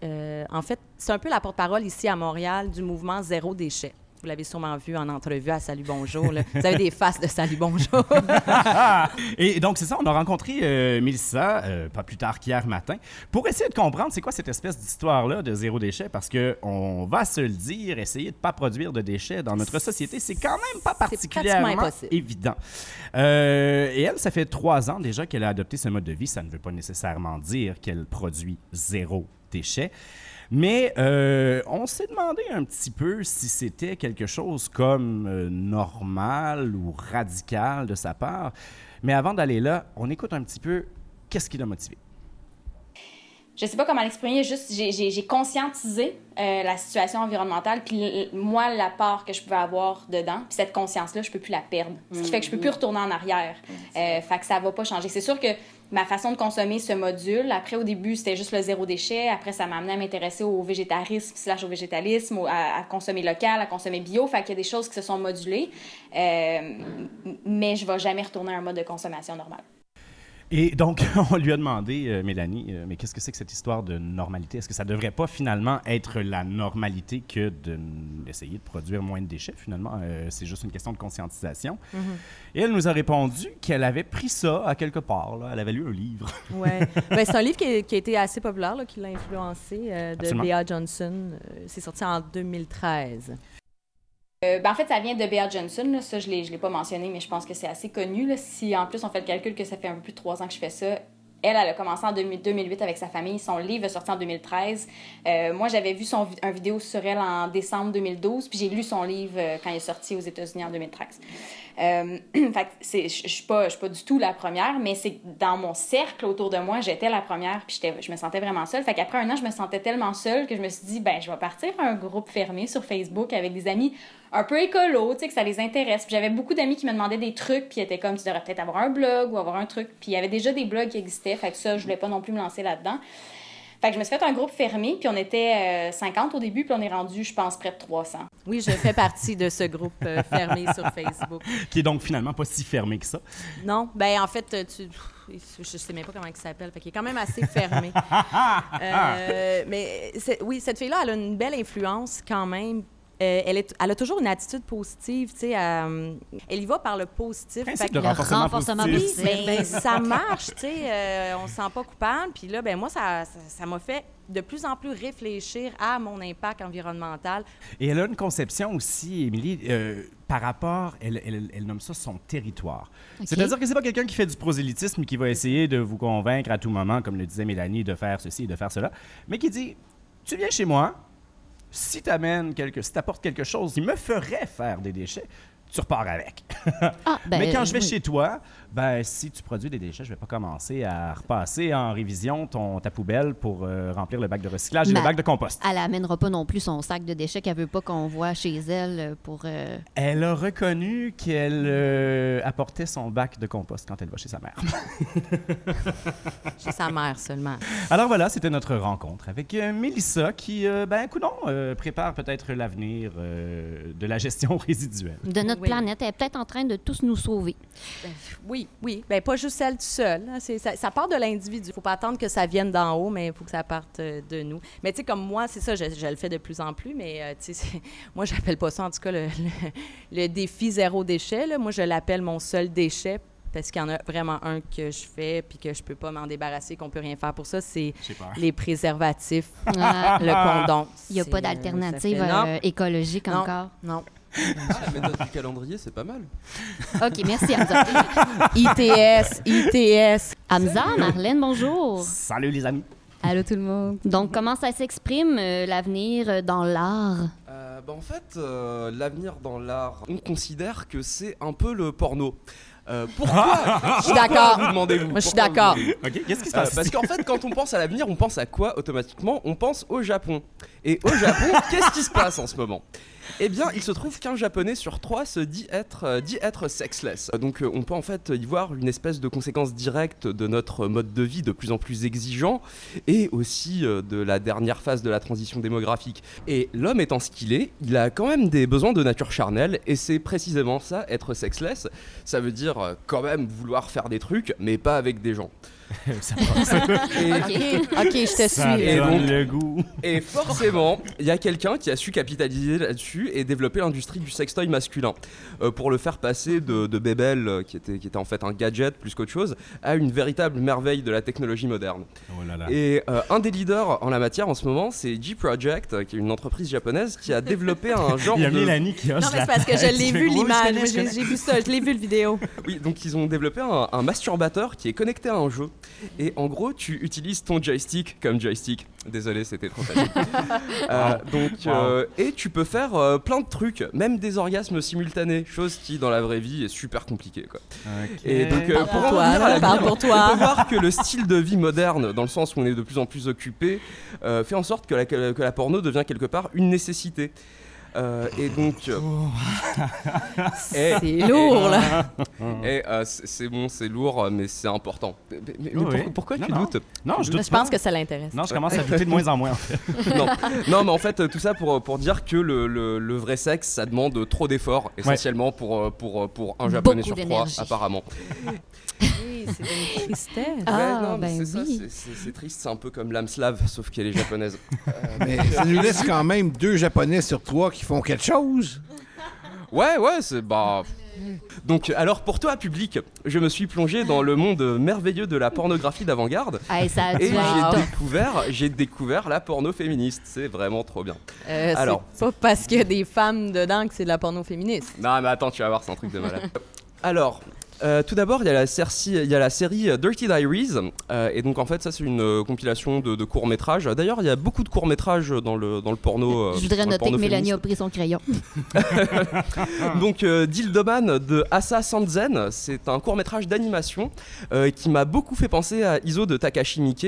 en fait, c'est un peu la porte-parole ici à Montréal du mouvement Zéro déchet. Vous l'avez sûrement vu en entrevue à Salut Bonjour. là. Vous avez des faces de Salut Bonjour. [LAUGHS] Et donc, c'est ça, on a rencontré euh, Mélissa, euh, pas plus tard qu'hier matin, pour essayer de comprendre c'est quoi cette espèce d'histoire-là de zéro déchet, parce que on va se le dire, essayer de pas produire de déchets dans notre société, c'est quand même pas particulièrement évident. Euh, et elle, ça fait trois ans déjà qu'elle a adopté ce mode de vie. Ça ne veut pas nécessairement dire qu'elle produit zéro déchet. Mais euh, on s'est demandé un petit peu si c'était quelque chose comme euh, normal ou radical de sa part. Mais avant d'aller là, on écoute un petit peu qu'est-ce qui l'a motivé. je sais pas comment l'exprimer, juste j'ai- conscientisé euh, la situation environnementale, puis moi, la part que je pouvais avoir dedans, puis cette conscience-là, je peux plus la perdre. Ce qui fait que je peux plus retourner en arrière. Euh, fait que ça va pas changer. C'est sûr que ma façon de consommer ce module, après, au début, c'était juste le zéro déchet. Après, ça m'a amené à m'intéresser au végétarisme, slash au végétalisme, à, consommer local, à consommer bio. Fait qu'il y a des choses qui se sont modulées. Euh, mais je vais jamais retourner à un mode de consommation normal. Et donc, [LAUGHS] on lui a demandé, euh, Mélanie, euh, mais qu'est-ce que c'est que cette histoire de normalité? Est-ce que ça devrait pas finalement être la normalité que de- d'essayer de produire moins de déchets? Finalement, Euh, c'est juste une question de conscientisation. Mhm. Et elle nous a répondu qu'elle avait pris ça à quelque part. là. Elle avait lu un livre. [LAUGHS] Ouais. Ben, c'est un livre qui a, qui a été assez populaire, là, qui l'a influencé, de Absolument. Bea Johnson. C'est sorti en 2013. Euh, ben, en fait, ça vient de Bea Johnson. Ça, je ne l'ai pas mentionné, mais je pense que c'est assez connu. Si en plus on fait le calcul que ça fait un peu plus de trois ans que je fais ça, elle, elle a commencé en 2000 2008 avec sa famille. Son livre est sorti en 2013. Euh, moi, j'avais vu son, un vidéo sur elle en décembre 2012, puis j'ai lu son livre euh, quand il est sorti aux États-Unis en 2013. Euh, [CLEARS THROAT] fait je suis pas, pas du tout la première, mais c'est dans mon cercle autour de moi, j'étais la première, puis je me sentais vraiment seule. Fait qu'après un an, je me sentais tellement seule que je me suis dit, ben, je vais partir un groupe fermé sur Facebook avec des amis un peu écolo, tu sais, que ça les intéresse. J'avais beaucoup d'amis qui me demandaient des trucs, puis étaient comme, tu devrais peut-être avoir un blog ou avoir un truc. Puis il y avait déjà des blogs qui existaient, fait que ça, je voulais pas non plus me lancer là-dedans. Fait que je me suis fait un groupe fermé, puis on était euh, 50 au début, puis on est rendu, je pense, près de 300. Oui, je fais partie de ce groupe euh, fermé sur Facebook. [LAUGHS] Qui est donc finalement pas si fermé que ça. Non, ben en fait, euh, tu, je sais même pas comment il s'appelle, fait qu'il est quand même assez fermé. [LAUGHS] Euh, mais oui, cette fille-là, elle a une belle influence quand même. Euh, elle, est, elle a toujours une attitude positive, tu sais. euh, elle y va par le positif. Fait que- renforcement renforcement Oui, positif. ben, ben, ça marche, tu sais. euh, on se sent pas coupable. Puis là, ben moi, ça ça- ça m'a fait de plus en plus réfléchir à mon impact environnemental. Et elle a une conception aussi, Émilie, euh, par rapport, elle, elle- elle nomme ça son territoire. C'est-à-dire que c'est pas quelqu'un qui fait du prosélytisme qui va essayer de vous convaincre à tout moment, comme le disait Mélanie, de faire ceci et de faire cela, mais qui dit Tu viens chez moi, si tu amènes quelque, si apportes quelque chose qui me ferait faire des déchets, tu repars avec. Ah, [LAUGHS] ben, mais quand je vais oui. chez toi, ben si tu produis des déchets, je vais pas commencer à repasser en révision ton, ta poubelle pour euh, remplir le bac de recyclage et le bac de compost. Elle amènera pas non plus son sac de déchets qu'elle veut pas qu'on voit chez elle euh, pour. euh, Elle a reconnu qu'elle euh, apportait son bac de compost quand elle va chez sa mère. [LAUGHS] Chez sa mère seulement. Alors voilà, c'était notre rencontre avec Mélissa qui, euh, ben, coudonc, euh, prépare peut-être l'avenir euh, de la gestion [LAUGHS] résiduelle. de notre Oui. planète. Elle est peut-être en train de tous nous sauver. Ben, oui, oui. Ben, pas juste elle tout seul. hein. Ça, ça part de l'individu. Il faut pas attendre que ça vienne d'en haut, mais il faut que ça parte euh, de nous. Mais tu sais, comme moi, c'est ça, je, je le fais de plus en plus, mais euh, tu sais, [LAUGHS] moi, j'appelle pas ça, en tout cas, le, le- le défi zéro déchet. là. Moi, je l'appelle mon seul déchet parce qu'il y en a vraiment un que je fais puis que je peux pas m'en débarrasser, qu'on peut rien faire pour ça, c'est les préservatifs, Ah. le condom. Il n'y a pas euh, d'alternative euh, écologique Non. encore? Non. Ah, la méthode du calendrier, c'est pas mal. OK, merci, Hamza. ITS, ITS. Hamza, Marlène, bonjour. Salut les amis. Allô tout le monde. Donc, comment ça s'exprime, euh, l'avenir dans l'art? Euh, bah, en fait, euh, l'avenir dans l'art, on considère que c'est un peu le porno. Euh, pourquoi? [LAUGHS] Je suis d'accord. vous demandez-vous Moi, je suis d'accord. OK, qu'est-ce qui se Euh, passe? parce qu'en fait, quand on pense à l'avenir, on pense à quoi automatiquement? On pense au Japon. Et au Japon, [LAUGHS] qu'est-ce qui se passe en ce moment? Eh bien, il se trouve qu'un japonais sur trois se dit être, euh, dit être sexless. Donc, euh, on peut en fait y voir une espèce de conséquence directe de notre mode de vie de plus en plus exigeant et aussi euh, de la dernière phase de la transition démographique. Et l'homme étant ce qu'il est, il a quand même des besoins de nature charnelle et c'est précisément ça, être sexless. Ça veut dire quand même vouloir faire des trucs, mais pas avec des gens. [LAUGHS] Ça passe. Et- OK, OK, je te Ça suis. Et donc- le goût. Et forcément, il y a quelqu'un qui a su capitaliser là-dessus et développer l'industrie du sextoy masculin euh, pour le faire passer de, de bébel, euh, qui était, qui était en fait un gadget plus qu'autre chose, à une véritable merveille de la technologie moderne. Oh là là. Et euh, un des leaders en la matière en ce moment, c'est G Project, qui est une entreprise japonaise qui a développé un [LAUGHS] genre Il y a de... Mélanie qui hoche Non, mais c'est parce que je [LAUGHS] l'ai vu l'image. J'ai vu ça, je l'ai vu le vidéo. Oui, donc ils ont développé un, un masturbateur qui est connecté à un jeu. Et en gros, tu utilises ton joystick comme joystick. Désolé, c'était trop facile. [LAUGHS] Euh, donc, euh, et tu peux faire euh, plein de trucs, même des orgasmes simultanés, chose qui dans la vraie vie est super compliquée. Quoi. Et donc, euh, pour toi, la parle pour toi. on peut voir que le style de vie moderne, dans le sens où on est de plus en plus occupé, euh, fait en sorte que la, que la porno devient quelque part une nécessité. Euh, et donc, euh, C'est lourd, là. et euh, c'est bon, c'est lourd, mais c'est important. Mais, mais- mais Oui, pour- oui. pourquoi Non, tu non. doutes? Non, je Je doute pense pas. que ça l'intéresse. Non, je commence à douter de moins en moins, en fait. [LAUGHS] non. non, mais en fait, tout ça pour, pour dire que le, le- le vrai sexe, ça demande trop d'efforts, essentiellement pour, pour, pour un japonais Beaucoup sur trois, apparemment. Oui, c'est une tristesse. Ah, Ouais, ben c'est ça, oui. c'est- c'est c'est triste, c'est un peu comme l'âme slave, sauf qu'elle est japonaise. Euh, [LAUGHS] Mais ça nous laisse quand même deux Japonais sur trois qui font quelque chose. [LAUGHS] Ouais, ouais, c'est bah. Donc, alors pour toi, public, je me suis plongé dans le monde merveilleux de la pornographie d'avant-garde. Hey, ça a Et dû être j'ai découvert, j'ai découvert la porno féministe. C'est vraiment trop bien. Euh, Alors. c'est pas parce qu'il y a des femmes dedans que c'est de la porno féministe. Non, mais attends, tu vas voir, c'est un truc de malade. [LAUGHS] Alors. Euh, tout d'abord, il y, a la serci- il y a la série euh, Dirty Diaries, euh, et donc en fait, ça c'est une euh, compilation de, de courts métrages. D'ailleurs, il y a beaucoup de courts métrages dans le, dans le porno. euh, Je voudrais noter que Mélanie a pris son crayon. [LAUGHS] Donc euh, Dildoman de Asa Sanzen, c'est un court métrage d'animation euh, qui m'a beaucoup fait penser à Iso de Takashi Miike.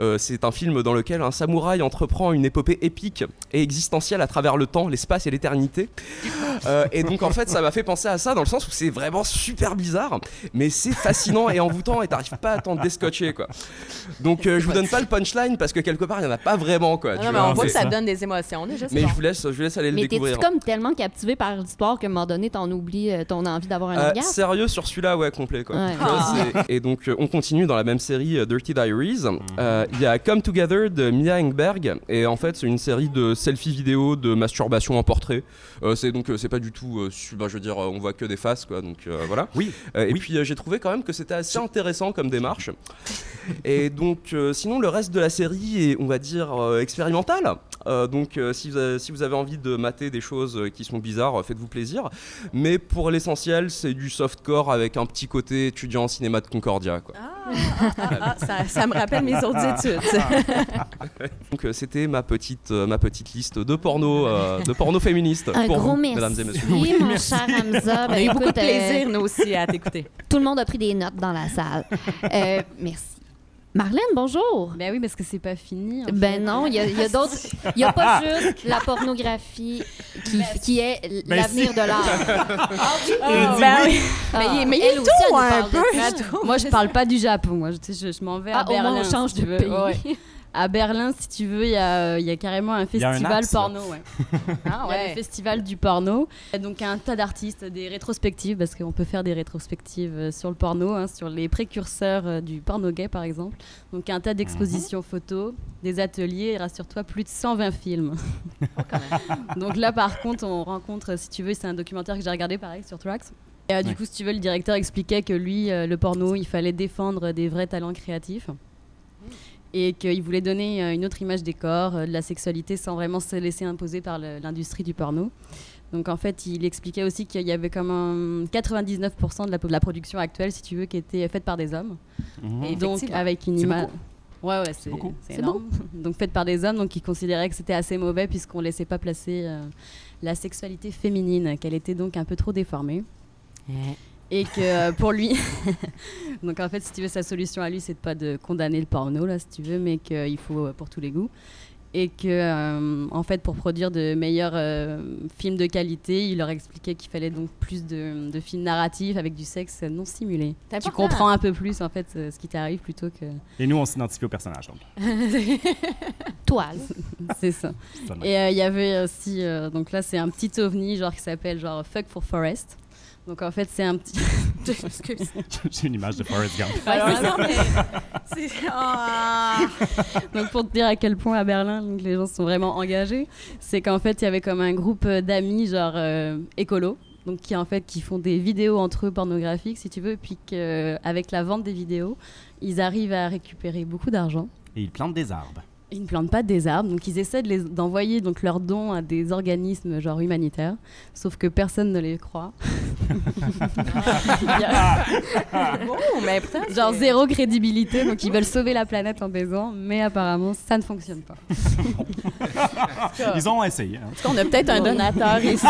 Euh, c'est un film dans lequel un samouraï entreprend une épopée épique et existentielle à travers le temps, l'espace et l'éternité. Euh, et donc en fait ça m'a fait penser à ça dans le sens où c'est vraiment super bizarre, mais c'est fascinant et envoûtant et t'arrives pas à t'en descotcher quoi. Donc euh, je vous donne pas le punchline parce que quelque part il y en a pas vraiment quoi. Non, tu non, mais on voit que ça donne des émotions déjà. Mais bon. je vous laisse, je vous laisse aller le Mais t'es-tu découvrir. comme tellement captivé par l'histoire qu'à un moment donné, t'en oublies euh, ton envie d'avoir un Euh, orgasme? sérieux sur celui-là, ouais, complet quoi. Ouais. Ah. Et donc euh, on continue dans la même série euh, Dirty Diaries. Euh, Il y a Come Together de Mia Engberg et en fait c'est une série de selfies vidéo de masturbation en portrait. Euh, c'est donc euh, c'est pas du tout, euh, bah, je veux dire, on voit que des faces quoi. Donc euh, voilà. Oui. Et puis euh, j'ai trouvé quand même que c'était assez intéressant comme démarche. [LAUGHS] Et donc, euh, sinon, le reste de la série est, on va dire, euh, expérimental. Euh, donc, euh, si, vous avez, si vous avez envie de mater des choses euh, qui sont bizarres, euh, faites-vous plaisir. Mais pour l'essentiel, c'est du softcore avec un petit côté étudiant en cinéma de Concordia. Quoi. Ah, ça, ça me rappelle mes autres études. [LAUGHS] donc, euh, c'était ma petite, euh, ma petite liste de porno, euh, de porno féministe Un pour gros vous, merci, mesdames et messieurs. mon cher Hamza. On a Ben, eu beaucoup de écoute, euh, plaisir, nous aussi, à t'écouter. Tout le monde a pris des notes dans la salle. Euh, merci. Marlène, bonjour. Ben oui, parce que c'est pas fini. en Ben fait. non, il y a, il y a [LAUGHS] d'autres. Il n'y a pas juste la pornographie qui, qui est Ben l'avenir de l'art. [LAUGHS] Ah, Ben oui. Mais il- mais il Elle est aussi, tout, elle nous un parle de ça. Moi, je parle pas du Japon. Moi, je, m'en vais à Ah, au moins, Berlin. on change de pays. Ouais. [LAUGHS] À Berlin, si tu veux, il y a, y a carrément un Il y a un festival axe, porno. Ouais. [LAUGHS] Ah Il y a le festival du porno. Et donc un tas d'artistes, des rétrospectives, parce qu'on peut faire des rétrospectives euh, sur le porno, hein, sur les précurseurs euh, du porno gay par exemple. Donc un tas d'expositions photos, des ateliers, et rassure-toi, plus de 120 films. [LAUGHS] donc là par contre, on rencontre, si tu veux, c'est un documentaire que j'ai regardé pareil sur Trax. Et, euh, du Ouais. coup, si tu veux, le directeur expliquait que lui, euh, le porno, il fallait défendre des vrais talents créatifs et qu'il voulait donner euh, une autre image des corps, euh, de la sexualité, sans vraiment se laisser imposer par l'industrie du porno. Donc en fait, il expliquait aussi qu'il y avait comme un 99% de la, de la production actuelle, si tu veux, qui était faite par des hommes. Mhm. Et donc avec une image... Ouais, ouais, c'est beaucoup. c'est C'est énorme. Donc faite par des hommes, donc ils considéraient que c'était assez mauvais puisqu'on laissait pas placer euh, la sexualité féminine, qu'elle était donc un peu trop déformée. Et que euh, pour lui, [LAUGHS] donc en fait, si tu veux, sa solution à lui, c'est de pas de condamner le porno, là, si tu veux, mais qu'il faut euh, pour tous les goûts. Et que, euh, en fait, pour produire de meilleurs euh, films de qualité, il leur expliquait qu'il fallait donc plus de, de films narratifs avec du sexe non simulé. Tu comprends un peu plus, en fait, euh, ce qui t'arrive plutôt que. Et nous, on s'identifie au personnage. Donc. [LAUGHS] Toile. [LAUGHS] c'est ça. Et euh, il y avait aussi, euh, donc là, c'est un petit ovni, genre qui s'appelle genre Fuck for Forest. Donc en fait, c'est un petit. [LAUGHS] [LAUGHS] J'ai une image de Forrest Gump. Ouais, c'est ça. C'est- Ah. Donc pour te dire à quel point à Berlin donc, les gens sont vraiment engagés, c'est qu'en fait il y avait comme un groupe euh, d'amis genre euh, écolo, donc qui en fait qui font des vidéos entre eux pornographiques si tu veux, puis qu'avec la vente des vidéos, ils arrivent à récupérer beaucoup d'argent. Et il plante des arbres. Ils ne plantent pas des arbres, donc ils essaient de d'envoyer donc leurs dons à des organismes genre humanitaires, sauf que personne ne les croit. A- [LAUGHS] Bon, mais pourtant, [LAUGHS] genre zéro crédibilité, donc ils veulent sauver la planète en baisant, mais apparemment ça ne fonctionne pas. [LAUGHS] Ils ont essayé. hein. On a peut-être un donateur ici.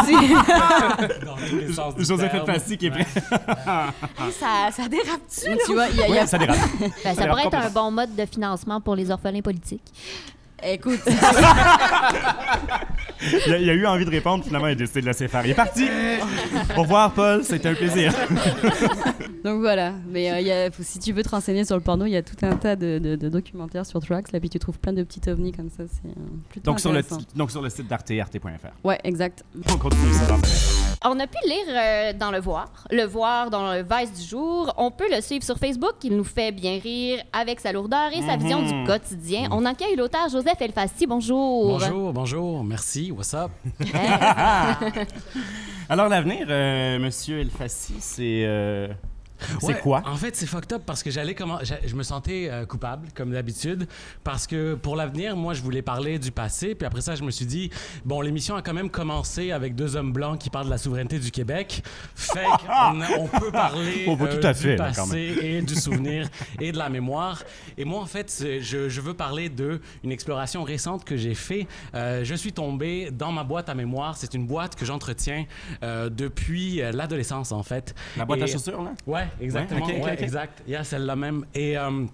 Dans Joseph. Fassi qui est prêt. ça, ça dérape-tu? Donc, là? tu vois, il y a- il y a- Ouais, ça dérape. Ben, ça dérape pourrait être un bon mode de financement pour les orphelins politiques. Écoute, Il a, il a eu envie de répondre, finalement, il a décidé de laisser faire. Il est parti. Au revoir, Paul. C'était un plaisir. Donc voilà, mais euh, y a- si tu veux te renseigner sur le porno, il y a tout un tas de, de- de documentaires sur Trax, là, puis tu trouves plein de petits ovnis comme ça, c'est euh, plutôt Donc sur, le, donc, sur le site d'arte, arte.fr. Ouais, exact. On continue ça. On a pu lire euh, dans Le Voir, Le Voir dans le Vice du jour. On peut le suivre sur Facebook. Il nous fait bien rire avec sa lourdeur et sa Mhm. vision du quotidien. On accueille l'auteur Joseph Elfassi. Bonjour. Bonjour, bonjour, merci, what's up? [LAUGHS] Alors, l'avenir, euh, monsieur Elfassi, c'est. euh, c'est Ouais, quoi? En fait, c'est fucked up parce que j'allais comment je me sentais euh, coupable comme d'habitude parce que pour l'avenir, moi je voulais parler du passé puis après ça je me suis dit bon, l'émission a quand même commencé avec deux hommes blancs qui parlent de la souveraineté du Québec. Fait [LAUGHS] qu'on on peut parler euh, tout à du fait, là, quand passé et du [LAUGHS] souvenir et de la mémoire. Et moi en fait, je, je veux parler de une exploration récente que j'ai fait. Euh, je suis tombé dans ma boîte à mémoire, c'est une boîte que j'entretiens euh, depuis l'adolescence en fait. La boîte à chaussures, là? Ouais, exactement. Ouais, ok, ouais, ok. exact. Il y a celle-là même. Et. euh,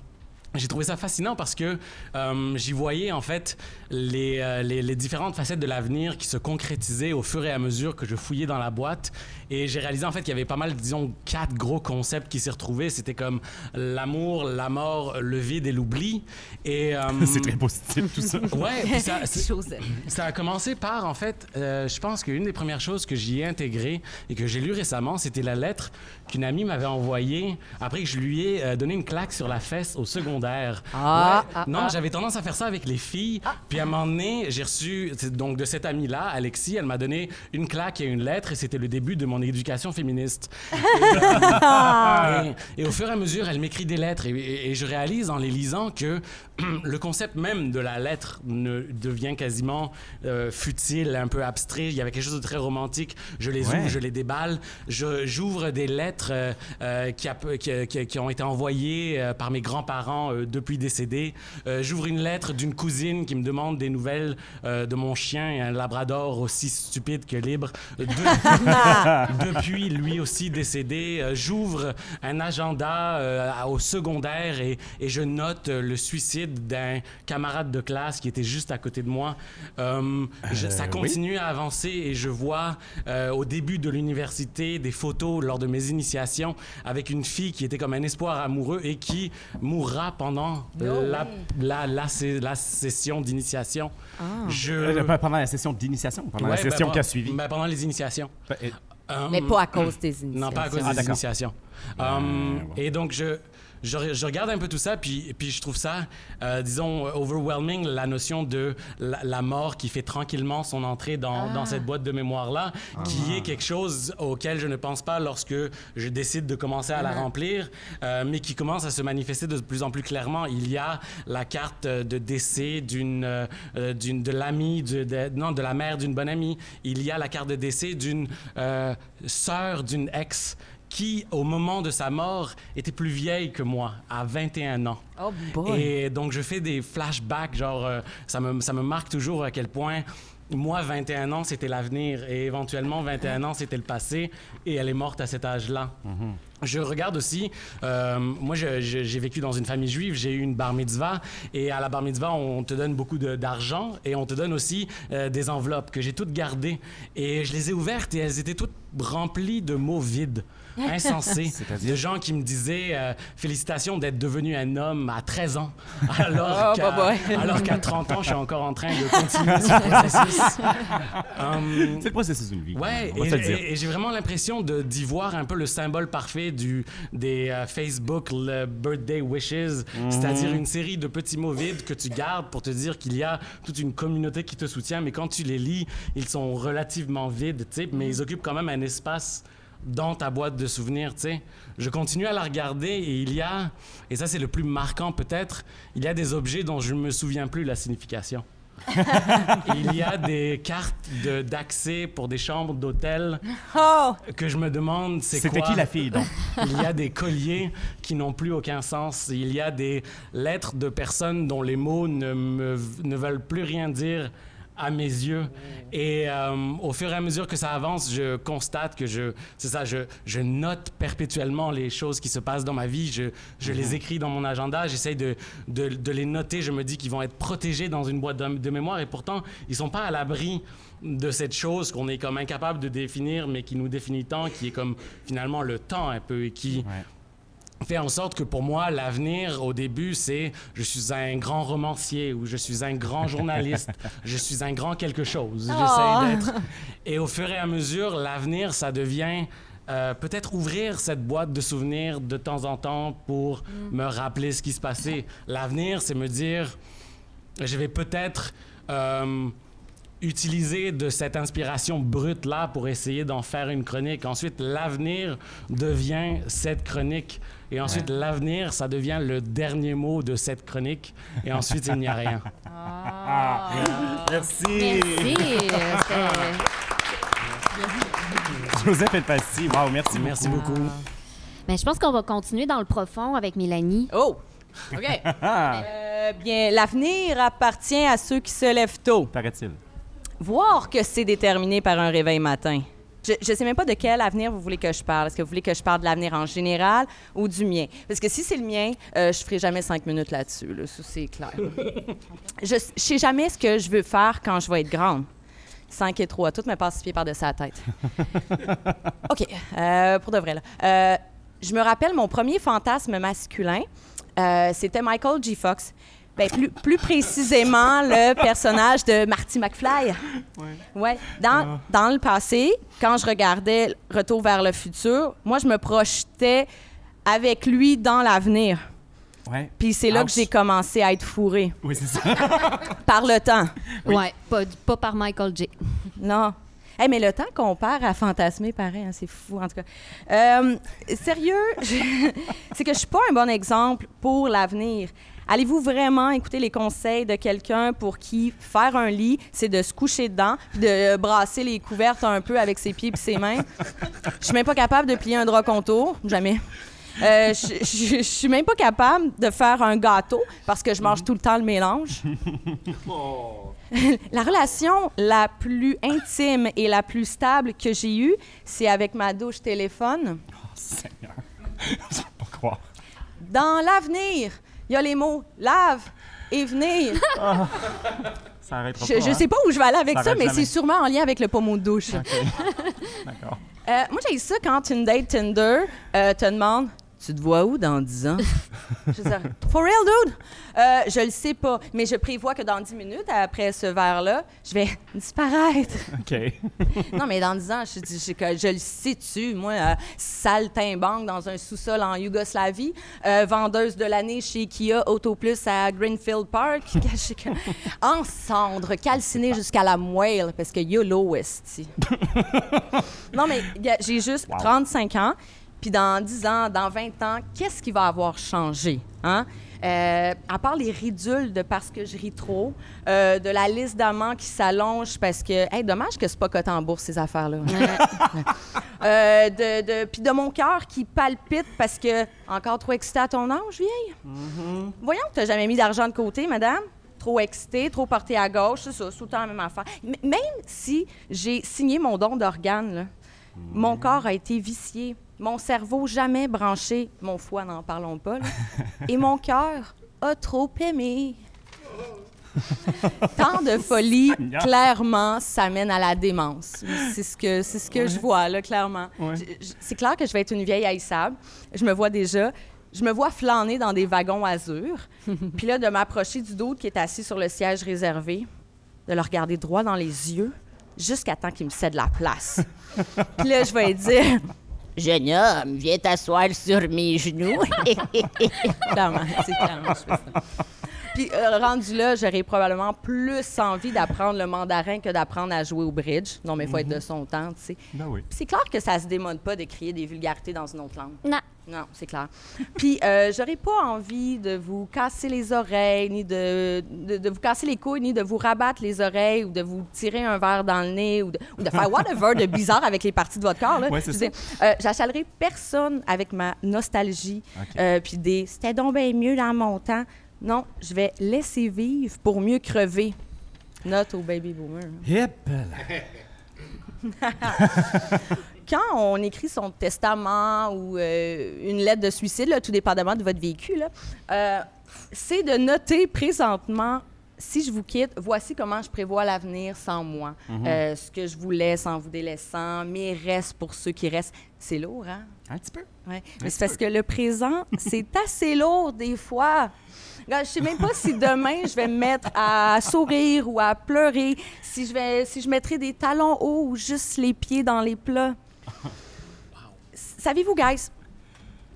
j'ai trouvé ça fascinant parce que euh, j'y voyais en fait les, euh, les, les différentes facettes de l'avenir qui se concrétisaient au fur et à mesure que je fouillais dans la boîte. Et j'ai réalisé en fait qu'il y avait pas mal, disons, quatre gros concepts qui s'y retrouvaient. C'était comme l'amour, la mort, le vide et l'oubli. Et euh, [LAUGHS] C'est très positif, tout ça. [LAUGHS] Ouais, puis ça, [LAUGHS] ça a commencé par, en fait, euh, je pense qu'une des premières choses que j'y ai intégrées et que j'ai lu récemment, c'était la lettre qu'une amie m'avait envoyée après que je lui ai donné une claque sur la fesse au secondaire. Ah, Ouais. ah, non, ah. j'avais tendance à faire ça avec les filles. Puis à un moment donné, j'ai reçu, donc de cette amie-là, Alexis, elle m'a donné une claque et une lettre et c'était le début de mon éducation féministe. [LAUGHS] Et, et au fur et à mesure, elle m'écrit des lettres et, et- et je réalise en les lisant que [CLEARS THROAT] le concept même de la lettre ne devient quasiment euh, futile, un peu abstrait. Il y avait quelque chose de très romantique. Je les Ouais. ouvre, je les déballe. Je- J'ouvre des lettres euh, euh, qui, a- qui- qui- qui ont été envoyées euh, par mes grands-parents euh, depuis décédés. Euh, J'ouvre une lettre d'une cousine qui me demande des nouvelles euh, de mon chien, un labrador aussi stupide que libre. De- [LAUGHS] [LAUGHS] depuis lui aussi décédé. Euh, J'ouvre un agenda euh, au secondaire et, et je note euh, le suicide d'un camarade de classe qui était juste à côté de moi. Euh, je- Euh, ça oui. continue à avancer et je vois euh, au début de l'université des photos lors de mes initiations avec une fille qui était comme un espoir amoureux et qui mourra pendant No la, la, la, la session d'initiation. Je... Euh, Pendant la session d'initiation ou pendant la Ouais, ben, session ben, qui a suivi? ben, pendant les initiations. Euh, Mais pas à cause des Non, pas à cause initiations. des Ah, initiations. Um, Et donc, je, je, je regarde un peu tout ça, puis, puis je trouve ça, euh, disons, overwhelming, la notion de la, la mort qui fait tranquillement son entrée dans, Ah. dans cette boîte de mémoire-là, qui Ah. est quelque chose auquel je ne pense pas lorsque je décide de commencer à la remplir, euh, mais qui commence à se manifester de plus en plus clairement. Il y a la carte de décès d'une, euh, d'une, de de- non, de la mère d'une bonne amie. Il y a la carte de décès d'une euh, sœur d'une ex qui, au moment de sa mort, était plus vieille que moi, à 21 ans. Oh boy. Et donc, je fais des flashbacks, genre, euh, ça, me, ça me marque toujours à quel point, moi, 21 ans, c'était l'avenir, et éventuellement, 21 ans, c'était le passé, et elle est morte à cet âge-là. Je regarde aussi, euh, moi j'ai vécu dans une famille juive, j'ai eu une bar mitzvah. Et à la bar mitzvah on te donne beaucoup d'argent. Et on te donne aussi euh, des enveloppes que j'ai toutes gardées. Et je les ai ouvertes et elles étaient toutes remplies de mots vides, [LAUGHS] insensés, de gens qui me disaient euh, félicitations d'être devenu un homme à 13 ans [LAUGHS] alors Oh, qu'à bah, bah. alors qu'à 30 ans je suis encore en train de [LAUGHS] continuer ce processus. Hum, C'est le processus d'une vie. Ouais, on va et, j'ai vraiment l'impression d'y voir un peu le symbole parfait du, des euh, Facebook le birthday wishes, Mhm. c'est-à-dire une série de petits mots vides que tu gardes pour te dire qu'il y a toute une communauté qui te soutient, mais quand tu les lis, ils sont relativement vides, mais ils occupent quand même un espace dans ta boîte de souvenirs, tu sais. Je continue à la regarder et il y a, et ça c'est le plus marquant peut-être, il y a des objets dont je ne me souviens plus la signification. [LAUGHS] Il y a des cartes de- d'accès pour des chambres d'hôtel Oh! que je me demande c'est C'était quoi? qui la fille, donc? [LAUGHS] Il y a des colliers qui n'ont plus aucun sens. Il y a des lettres de personnes dont les mots ne, me, ne veulent plus rien dire à mes yeux. Et euh, au fur et à mesure que ça avance, je constate que je, c'est ça, je, je note perpétuellement les choses qui se passent dans ma vie. Je, je les écris dans mon agenda. J'essaye de, de, de les noter. Je me dis qu'ils vont être protégés dans une boîte de, de mémoire. Et pourtant, ils sont pas à l'abri de cette chose qu'on est comme incapable de définir, mais qui nous définit tant, qui est comme finalement le temps un peu et qui fait en sorte que pour moi, l'avenir, au début, c'est je suis un grand romancier ou je suis un grand journaliste, [LAUGHS] je suis un grand quelque chose. Oh. J'essaie d'être. [LAUGHS] Et au fur et à mesure, l'avenir, ça devient. euh, peut-être ouvrir cette boîte de souvenirs de temps en temps pour me rappeler ce qui se passait. L'avenir, c'est me dire, je vais peut-être euh, utiliser de cette inspiration brute-là pour essayer d'en faire une chronique. Ensuite, l'avenir devient cette chronique. Et ensuite, l'avenir, ça devient le dernier mot de cette chronique. Et ensuite, il n'y a rien. Ah. [LAUGHS] Merci. Merci. Joseph Elpassi, wow, merci beaucoup. Merci beaucoup. Mais je pense qu'on va continuer dans le profond avec Mélanie. Oh! OK. [LAUGHS] Euh, bien, l'avenir appartient à ceux qui se lèvent tôt. Paraît-il. Voir que c'est déterminé par un réveil matin. Je ne sais même pas de quel avenir vous voulez que je parle. Est-ce que vous voulez que je parle de l'avenir en général ou du mien? Parce que si c'est le mien, euh, je ferai jamais cinq minutes là-dessus. Là. Ça, c'est clair. [LAUGHS] je ne sais jamais ce que je veux faire quand je vais être grande. 5 et 3, tout me passe pied par-dessus la tête. [LAUGHS] OK, euh, pour de vrai, là. Euh, je me rappelle mon premier fantasme masculin, c'était Michael G. Fox. Ben, plus, plus précisément, le personnage de Marty McFly. Ouais. Dans, dans le passé, quand je regardais Retour vers le futur, moi, je me projetais avec lui dans l'avenir. Ouais. Puis c'est là Ouch. que j'ai commencé à être fourrée. Oui, c'est ça. [LAUGHS] par le temps. Ouais, pas, pas par Michael J. Non. Hey, mais le temps qu'on perd à fantasmer, pareil, hein, c'est fou, en tout cas. Euh, sérieux, [LAUGHS] c'est que je suis pas un bon exemple pour l'avenir. Allez-vous vraiment écouter les conseils de quelqu'un pour qui faire un lit, c'est de se coucher dedans, puis de brasser les couvertes un peu avec ses pieds et ses mains? Je suis même pas capable de plier un drap contour, jamais. Euh, je- je suis même pas capable de faire un gâteau parce que je mange tout le temps le mélange. la relation la plus intime et la plus stable que j'ai eue, c'est avec ma douche téléphone. Seigneur. [LAUGHS] Je peux pas croire. Dans l'avenir, il y a les mots lave et venir. [LAUGHS] Ça arrêtera Je, pas. je hein? sais pas où je vais aller avec ça, mais c'est sûrement en lien avec le pommeau de douche. [LAUGHS] D'accord. Euh, moi, j'ai ça quand une date Tinder euh, te demande Tu te vois où dans 10 ans? [LAUGHS] Je veux dire, For real, dude Euh, Je le sais pas, mais je prévois que dans 10 minutes, après ce verre-là, je vais [LAUGHS] disparaître. OK. [LAUGHS] non, mais dans 10 ans, je, je, je, je le sais-tu, moi, euh, saltimbanque dans un sous-sol en Yougoslavie, euh, vendeuse de l'année chez Kia Autoplus à Greenfield Park, en cendres, calcinée jusqu'à la moelle, parce que YOLO, esti. Non, mais j'ai juste 35 ans, puis dans 10 ans, dans 20 ans, qu'est-ce qui va avoir changé? Hein? Euh, à part les ridules de parce que je ris trop, euh, de la liste d'amants qui s'allonge parce que, hey, dommage que c'est pas coté en bourse, ces affaires-là. [LAUGHS] Euh, de, de, puis de mon cœur qui palpite parce que, encore trop excité à ton âge, vieille? Voyons que tu jamais mis d'argent de côté, madame. Trop excité, trop porté à gauche, c'est ça, c'est tout le temps la même affaire. M- même si j'ai signé mon don d'organe, là, mon corps a été vicié, mon cerveau jamais branché, mon foie, n'en parlons pas, là, et mon cœur a trop aimé. [LAUGHS] Tant de folie, clairement, ça mène à la démence. C'est ce que, c'est ce que je vois, là, clairement. Ouais. C'est clair que je vais être une vieille haïssable. Je me vois déjà. Je me vois flâner dans des wagons azur. [LAUGHS] Puis là, de m'approcher du doute qui est assis sur le siège réservé, de le regarder droit dans les yeux, jusqu'à temps qu'il me cède la place. [LAUGHS] Puis là, je vais dire Jeune homme, viens t'asseoir sur mes genoux. [LAUGHS] [LAUGHS] clairement, c'est clairement, je fais ça. Puis euh, rendu là, j'aurais probablement plus envie d'apprendre le mandarin que d'apprendre à jouer au bridge. Non, mais il faut être de son temps, tu sais. Ben oui. Puis c'est clair que ça se démode pas de crier des vulgarités dans une autre langue. Non. Non, c'est clair. [LAUGHS] Puis euh, j'aurais pas envie de vous casser les oreilles, ni de, de, de vous casser les couilles, ni de vous rabattre les oreilles, ou de vous tirer un verre dans le nez, ou de, ou de faire whatever de bizarre avec les parties de votre corps. Là. Ouais, euh, J'achalerai personne avec ma nostalgie, OK. euh, puis des « c'était donc bien mieux dans mon temps ». Non, je vais laisser vivre pour mieux crever. Note au baby boomer. Yep. [LAUGHS] quand on écrit son testament ou euh, une lettre de suicide, là, tout dépendamment de votre vécu, là, euh, c'est de noter présentement, si je vous quitte, voici comment je prévois l'avenir sans moi. Mhm. Euh, ce que je vous laisse en vous délaissant, mes restes pour ceux qui restent. C'est lourd, hein? Un petit peu. Ouais. Un Mais c'est parce peu. que le présent, c'est [LAUGHS] assez lourd des fois. Je sais même pas si demain je vais me mettre à sourire ou à pleurer, si je vais, si je mettrai des talons hauts ou juste les pieds dans les plats. Savez-vous, guys?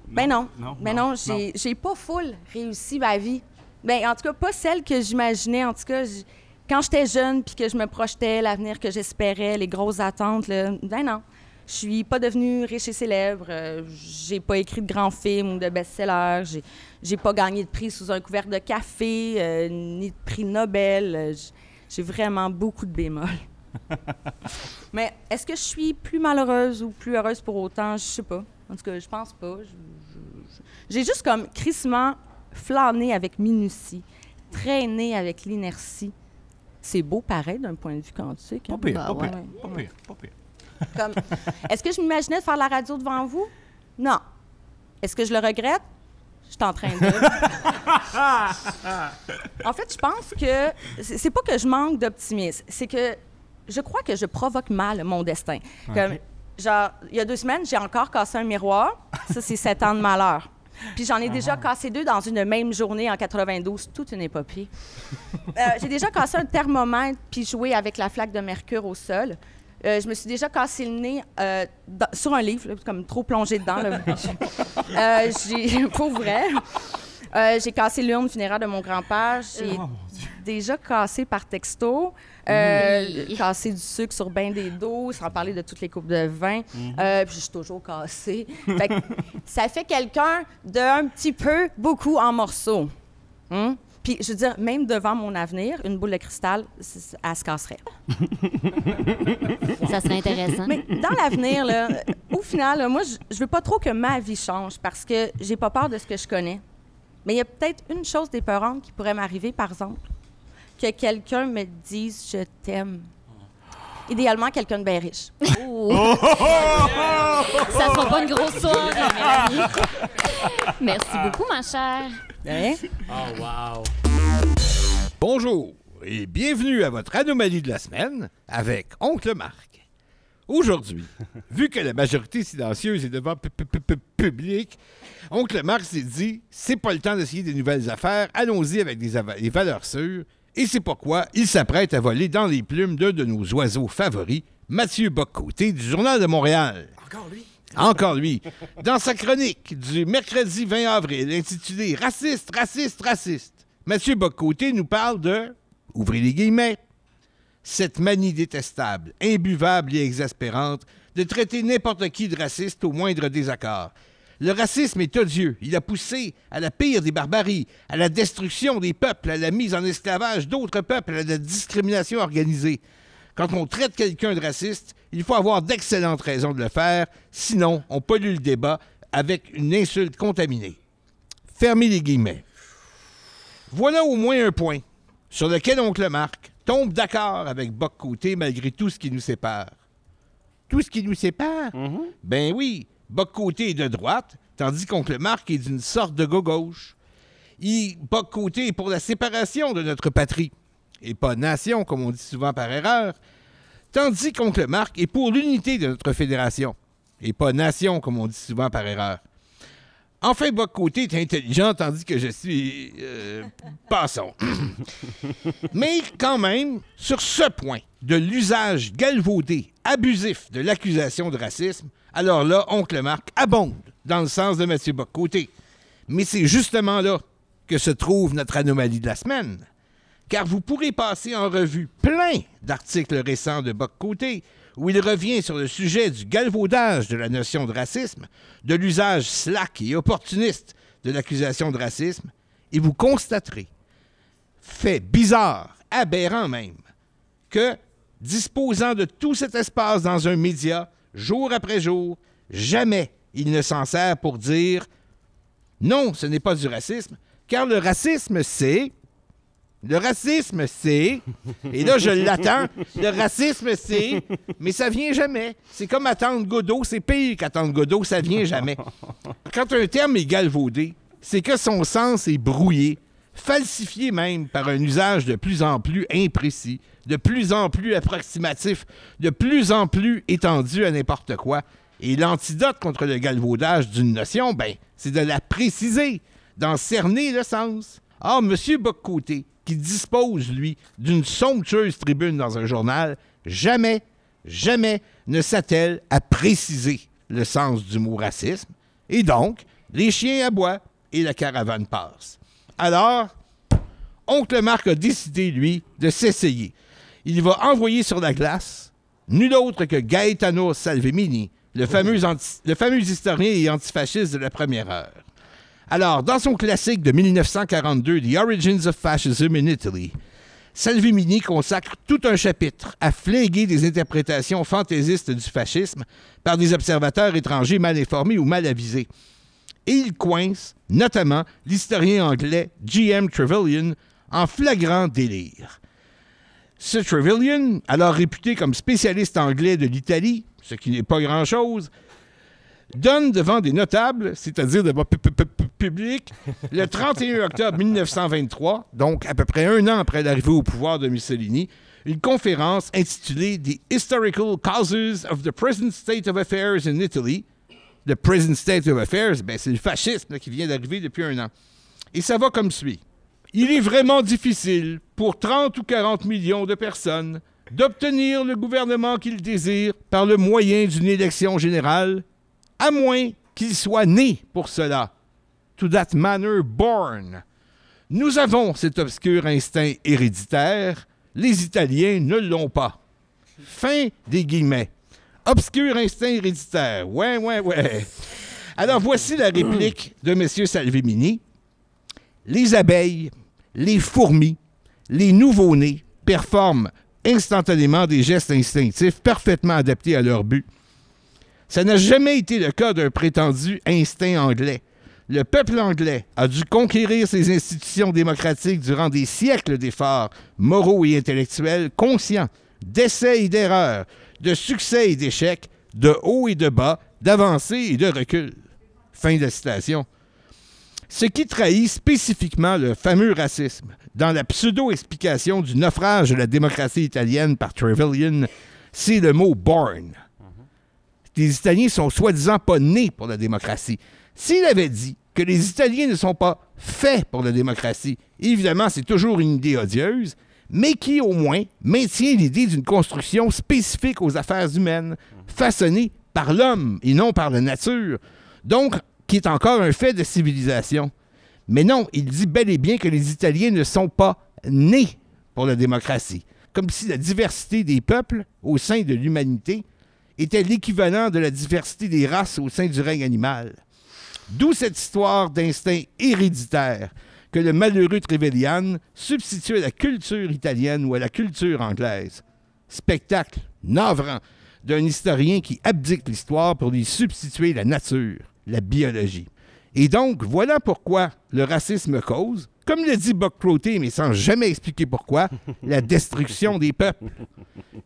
Ben non. non, ben non, non, j'ai pas full réussi ma vie. Ben en tout cas, pas celle que j'imaginais. En tout cas, quand j'étais jeune puis que je me projetais, l'avenir que j'espérais, les grosses attentes, là, ben non. Je suis pas devenue riche et célèbre. euh, j'ai pas écrit de grands films ou de best-sellers. J'ai, pas gagné de prix sous un couvert de café, euh, ni de prix Nobel. Euh, j'ai vraiment beaucoup de bémols. [LAUGHS] Mais est-ce que je suis plus malheureuse ou plus heureuse pour autant? Je sais pas. En tout cas, je pense pas. J'ai juste comme crissement flâné avec minutie, traîné avec l'inertie. C'est beau pareil d'un point de vue quantique. hein? Pas pire, Bah pas ouais. pire, pas pire, pas pire. Comme, est-ce que je m'imaginais de faire la radio devant vous? Non. Est-ce que je le regrette? Je suis en train de. [LAUGHS] en fait, je pense que c'est pas que je manque d'optimisme, c'est que je crois que je provoque mal mon destin. Comme, genre, il y a deux semaines, j'ai encore cassé un miroir. Ça, c'est sept ans de malheur. Puis j'en ai déjà cassé deux dans une même journée en 92, toute une épopée. Euh, j'ai déjà cassé un thermomètre puis joué avec la flaque de mercure au sol. Euh, je me suis déjà cassé le nez euh, dans- sur un livre, là, comme trop plongé dedans. là. [LAUGHS] Euh, j'ai, [LAUGHS] pour vrai. Euh, j'ai cassé l'urne funéraire de mon grand-père. J'ai déjà cassé par texto. Euh, Cassé du sucre sur bain des dos, sans parler de toutes les coupes de vin. Mhm. Puis je suis toujours cassée. Fait que ça fait quelqu'un d'un petit peu, beaucoup en morceaux. Hum? Puis, je veux dire, même devant mon avenir, une boule de cristal, elle se casserait. Ça serait intéressant. Mais dans l'avenir, là, au final, là, moi, je- je veux pas trop que ma vie change parce que j'ai pas peur de ce que je connais. Mais il y a peut-être une chose d'épeurante qui pourrait m'arriver, par exemple, que quelqu'un me dise « je t'aime ». Idéalement, quelqu'un de bien riche. Oh! Ça sera pas une grosse soirée. [LAUGHS] Merci beaucoup, ma chère. Oh, wow. Bonjour et bienvenue à votre anomalie de la semaine avec Oncle Marc. Aujourd'hui, [LAUGHS] vu que la majorité silencieuse est devant pu- pu- pu- pu- public, Oncle Marc s'est dit c'est pas le temps d'essayer des nouvelles affaires, allons-y avec des valeurs sûres. Et c'est pourquoi il s'apprête à voler dans les plumes d'un de nos oiseaux favoris, Mathieu Boccoté du Journal de Montréal. Encore lui? Encore lui. Dans sa chronique du mercredi 20 avril intitulée Raciste, raciste, raciste, Mathieu Boccoté nous parle de, ouvrez les guillemets, cette manie détestable, imbuvable et exaspérante de traiter n'importe qui de raciste au moindre désaccord. Le racisme est odieux. Il a poussé à la pire des barbaries, à la destruction des peuples, à la mise en esclavage d'autres peuples, à la discrimination organisée. Quand on traite quelqu'un de raciste, il faut avoir d'excellentes raisons de le faire, sinon on pollue le débat avec une insulte contaminée. Fermez les guillemets. Voilà au moins un point sur lequel Oncle Marc tombe d'accord avec Boc Côté malgré tout ce qui nous sépare. Tout ce qui nous sépare? Ben oui, Boc Côté est de droite, tandis qu'Oncle Marc est d'une sorte de gauche. Il, Boc Côté est pour la séparation de notre patrie, et pas nation, comme on dit souvent par erreur, tandis qu'Oncle Marc est pour l'unité de notre fédération, et pas nation, comme on dit souvent par erreur. Enfin, Boc Côté est intelligent, tandis que je suis... euh, passons. [LAUGHS] Mais quand même, sur ce point de l'usage galvaudé, abusif de l'accusation de racisme, alors là, Oncle Marc abonde dans le sens de Mathieu Bock-Côté. Mais c'est justement là que se trouve notre anomalie de la semaine. Car vous pourrez passer en revue plein d'articles récents de Bock-Côté où il revient sur le sujet du galvaudage de la notion de racisme, de l'usage slack et opportuniste de l'accusation de racisme, et vous constaterez, fait bizarre, aberrant même, que, disposant de tout cet espace dans un média, jour après jour, jamais il ne s'en sert pour dire non, ce n'est pas du racisme, car le racisme, c'est. Le racisme, c'est. Et là, je l'attends. Le racisme, c'est. Mais ça vient jamais. C'est comme attendre Godot. C'est pire qu'attendre Godot. Ça vient jamais. Quand un terme est galvaudé, c'est que son sens est brouillé, falsifié même par un usage de plus en plus imprécis, de plus en plus approximatif, de plus en plus étendu à n'importe quoi. Et l'antidote contre le galvaudage d'une notion, ben, c'est de la préciser, d'en cerner le sens. Ah, M. Boccoté, qui dispose, lui, d'une somptueuse tribune dans un journal, jamais, jamais ne s'attelle à préciser le sens du mot racisme. Et donc, les chiens aboient et la caravane passe. Alors, Oncle Marc a décidé, lui, de s'essayer. Il va envoyer sur la glace nul autre que Gaetano Salvemini, le fameux, le fameux historien et antifasciste de la première heure. Alors, dans son classique de 1942, The Origins of Fascism in Italy, Salvemini consacre tout un chapitre à flinguer des interprétations fantaisistes du fascisme par des observateurs étrangers mal informés ou mal avisés. Et il coince, notamment, l'historien anglais G.M. Trevelyan en flagrant délire. Ce Trevelyan, alors réputé comme spécialiste anglais de l'Italie, ce qui n'est pas grand-chose, donne devant des notables, c'est-à-dire devant pu- pu- pu- pu- public, le [LAUGHS] 31 octobre 1923, donc à peu près un an après l'arrivée au pouvoir de Mussolini, une conférence intitulée The Historical Causes of the Present State of Affairs in Italy. The Present State of Affairs, ben, c'est le fascisme qui vient d'arriver depuis un an. Et ça va comme suit. Il est vraiment difficile pour 30 ou 40 millions de personnes d'obtenir le gouvernement qu'ils désirent par le moyen d'une élection générale, à moins qu'ils soient nés pour cela. To that manner born. Nous avons cet obscur instinct héréditaire, les Italiens ne l'ont pas. Fin des guillemets. Obscur instinct héréditaire. Ouais, ouais, ouais. Alors voici la réplique de M. Salvemini. Les abeilles, les fourmis, les nouveau-nés performent instantanément des gestes instinctifs parfaitement adaptés à leur but. Ça n'a jamais été le cas d'un prétendu instinct anglais. Le peuple anglais a dû conquérir ses institutions démocratiques durant des siècles d'efforts moraux et intellectuels conscients, d'essais et d'erreurs, de succès et d'échecs, de haut et de bas, d'avancées et de recul. Fin de citation. Ce qui trahit spécifiquement le fameux racisme dans la pseudo-explication du naufrage de la démocratie italienne par Trevelyan, c'est le mot born. Les Italiens sont soi-disant pas nés pour la démocratie. S'il avait dit que les Italiens ne sont pas faits pour la démocratie, évidemment, c'est toujours une idée odieuse, mais qui au moins maintient l'idée d'une construction spécifique aux affaires humaines, façonnée par l'homme et non par la nature, donc qui est encore un fait de civilisation. Mais non, il dit bel et bien que les Italiens ne sont pas nés pour la démocratie, comme si la diversité des peuples au sein de l'humanité était l'équivalent de la diversité des races au sein du règne animal. D'où cette histoire d'instinct héréditaire que le malheureux Trevelyan substitue à la culture italienne ou à la culture anglaise. Spectacle navrant d'un historien qui abdique l'histoire pour lui substituer la nature, la biologie. Et donc, voilà pourquoi le racisme cause, comme le dit Buck mais sans jamais expliquer pourquoi, la destruction des peuples.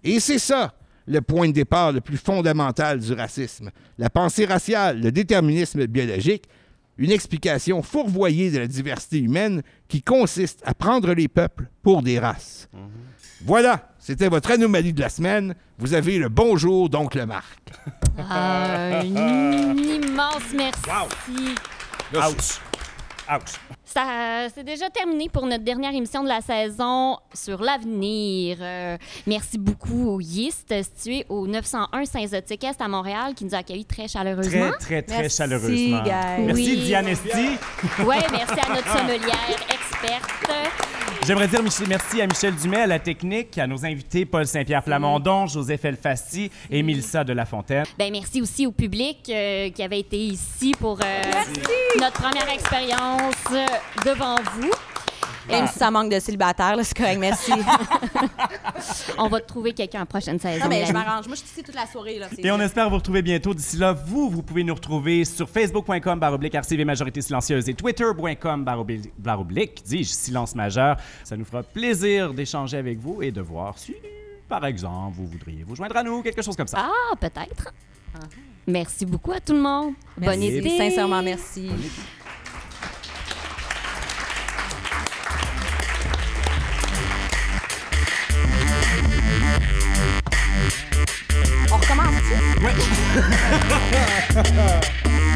Et c'est ça, le point de départ le plus fondamental du racisme. La pensée raciale, le déterminisme biologique, une explication fourvoyée de la diversité humaine qui consiste à prendre les peuples pour des races. Voilà, c'était votre anomalie de la semaine. Vous avez le bonjour, donc le Marc. Ah, un immense merci. Ouch. Ouch. Ça, c'est déjà terminé pour notre dernière émission de la saison sur l'avenir. Euh, merci beaucoup au Yeast, situé au 901 Saint-Zotique-Est à Montréal, qui nous a accueillis très chaleureusement. Très, très, très Merci, chaleureusement. guys. Merci, Oui. Diane Esti. Oui, merci à notre sommelière experte. J'aimerais dire merci à Michel Dumais, à la technique, à nos invités Paul Saint-Pierre Plamondon, Joseph Elfassi et Mélissa de la Fontaine. Ben, merci aussi au public euh, qui avait été ici pour euh, notre première expérience euh, devant vous. Même si ça manque de célibataires, là, c'est correct, merci. [LAUGHS] On va trouver quelqu'un en prochaine saison. non, mais je m'arrange. Moi, je suis ici toute la soirée. Là, Et on espère vous retrouver bientôt. D'ici là, vous, vous pouvez nous retrouver sur facebook.com baroblique RCV Majorité Silencieuse et twitter.com baroblique, dis-je, Silence Majeur. Ça nous fera plaisir d'échanger avec vous et de voir si, par exemple, vous voudriez vous joindre à nous, quelque chose comme ça. Ah, peut-être. Merci beaucoup à tout le monde. Bonne Merci, été. Sincèrement, merci. Ouais. [LAUGHS]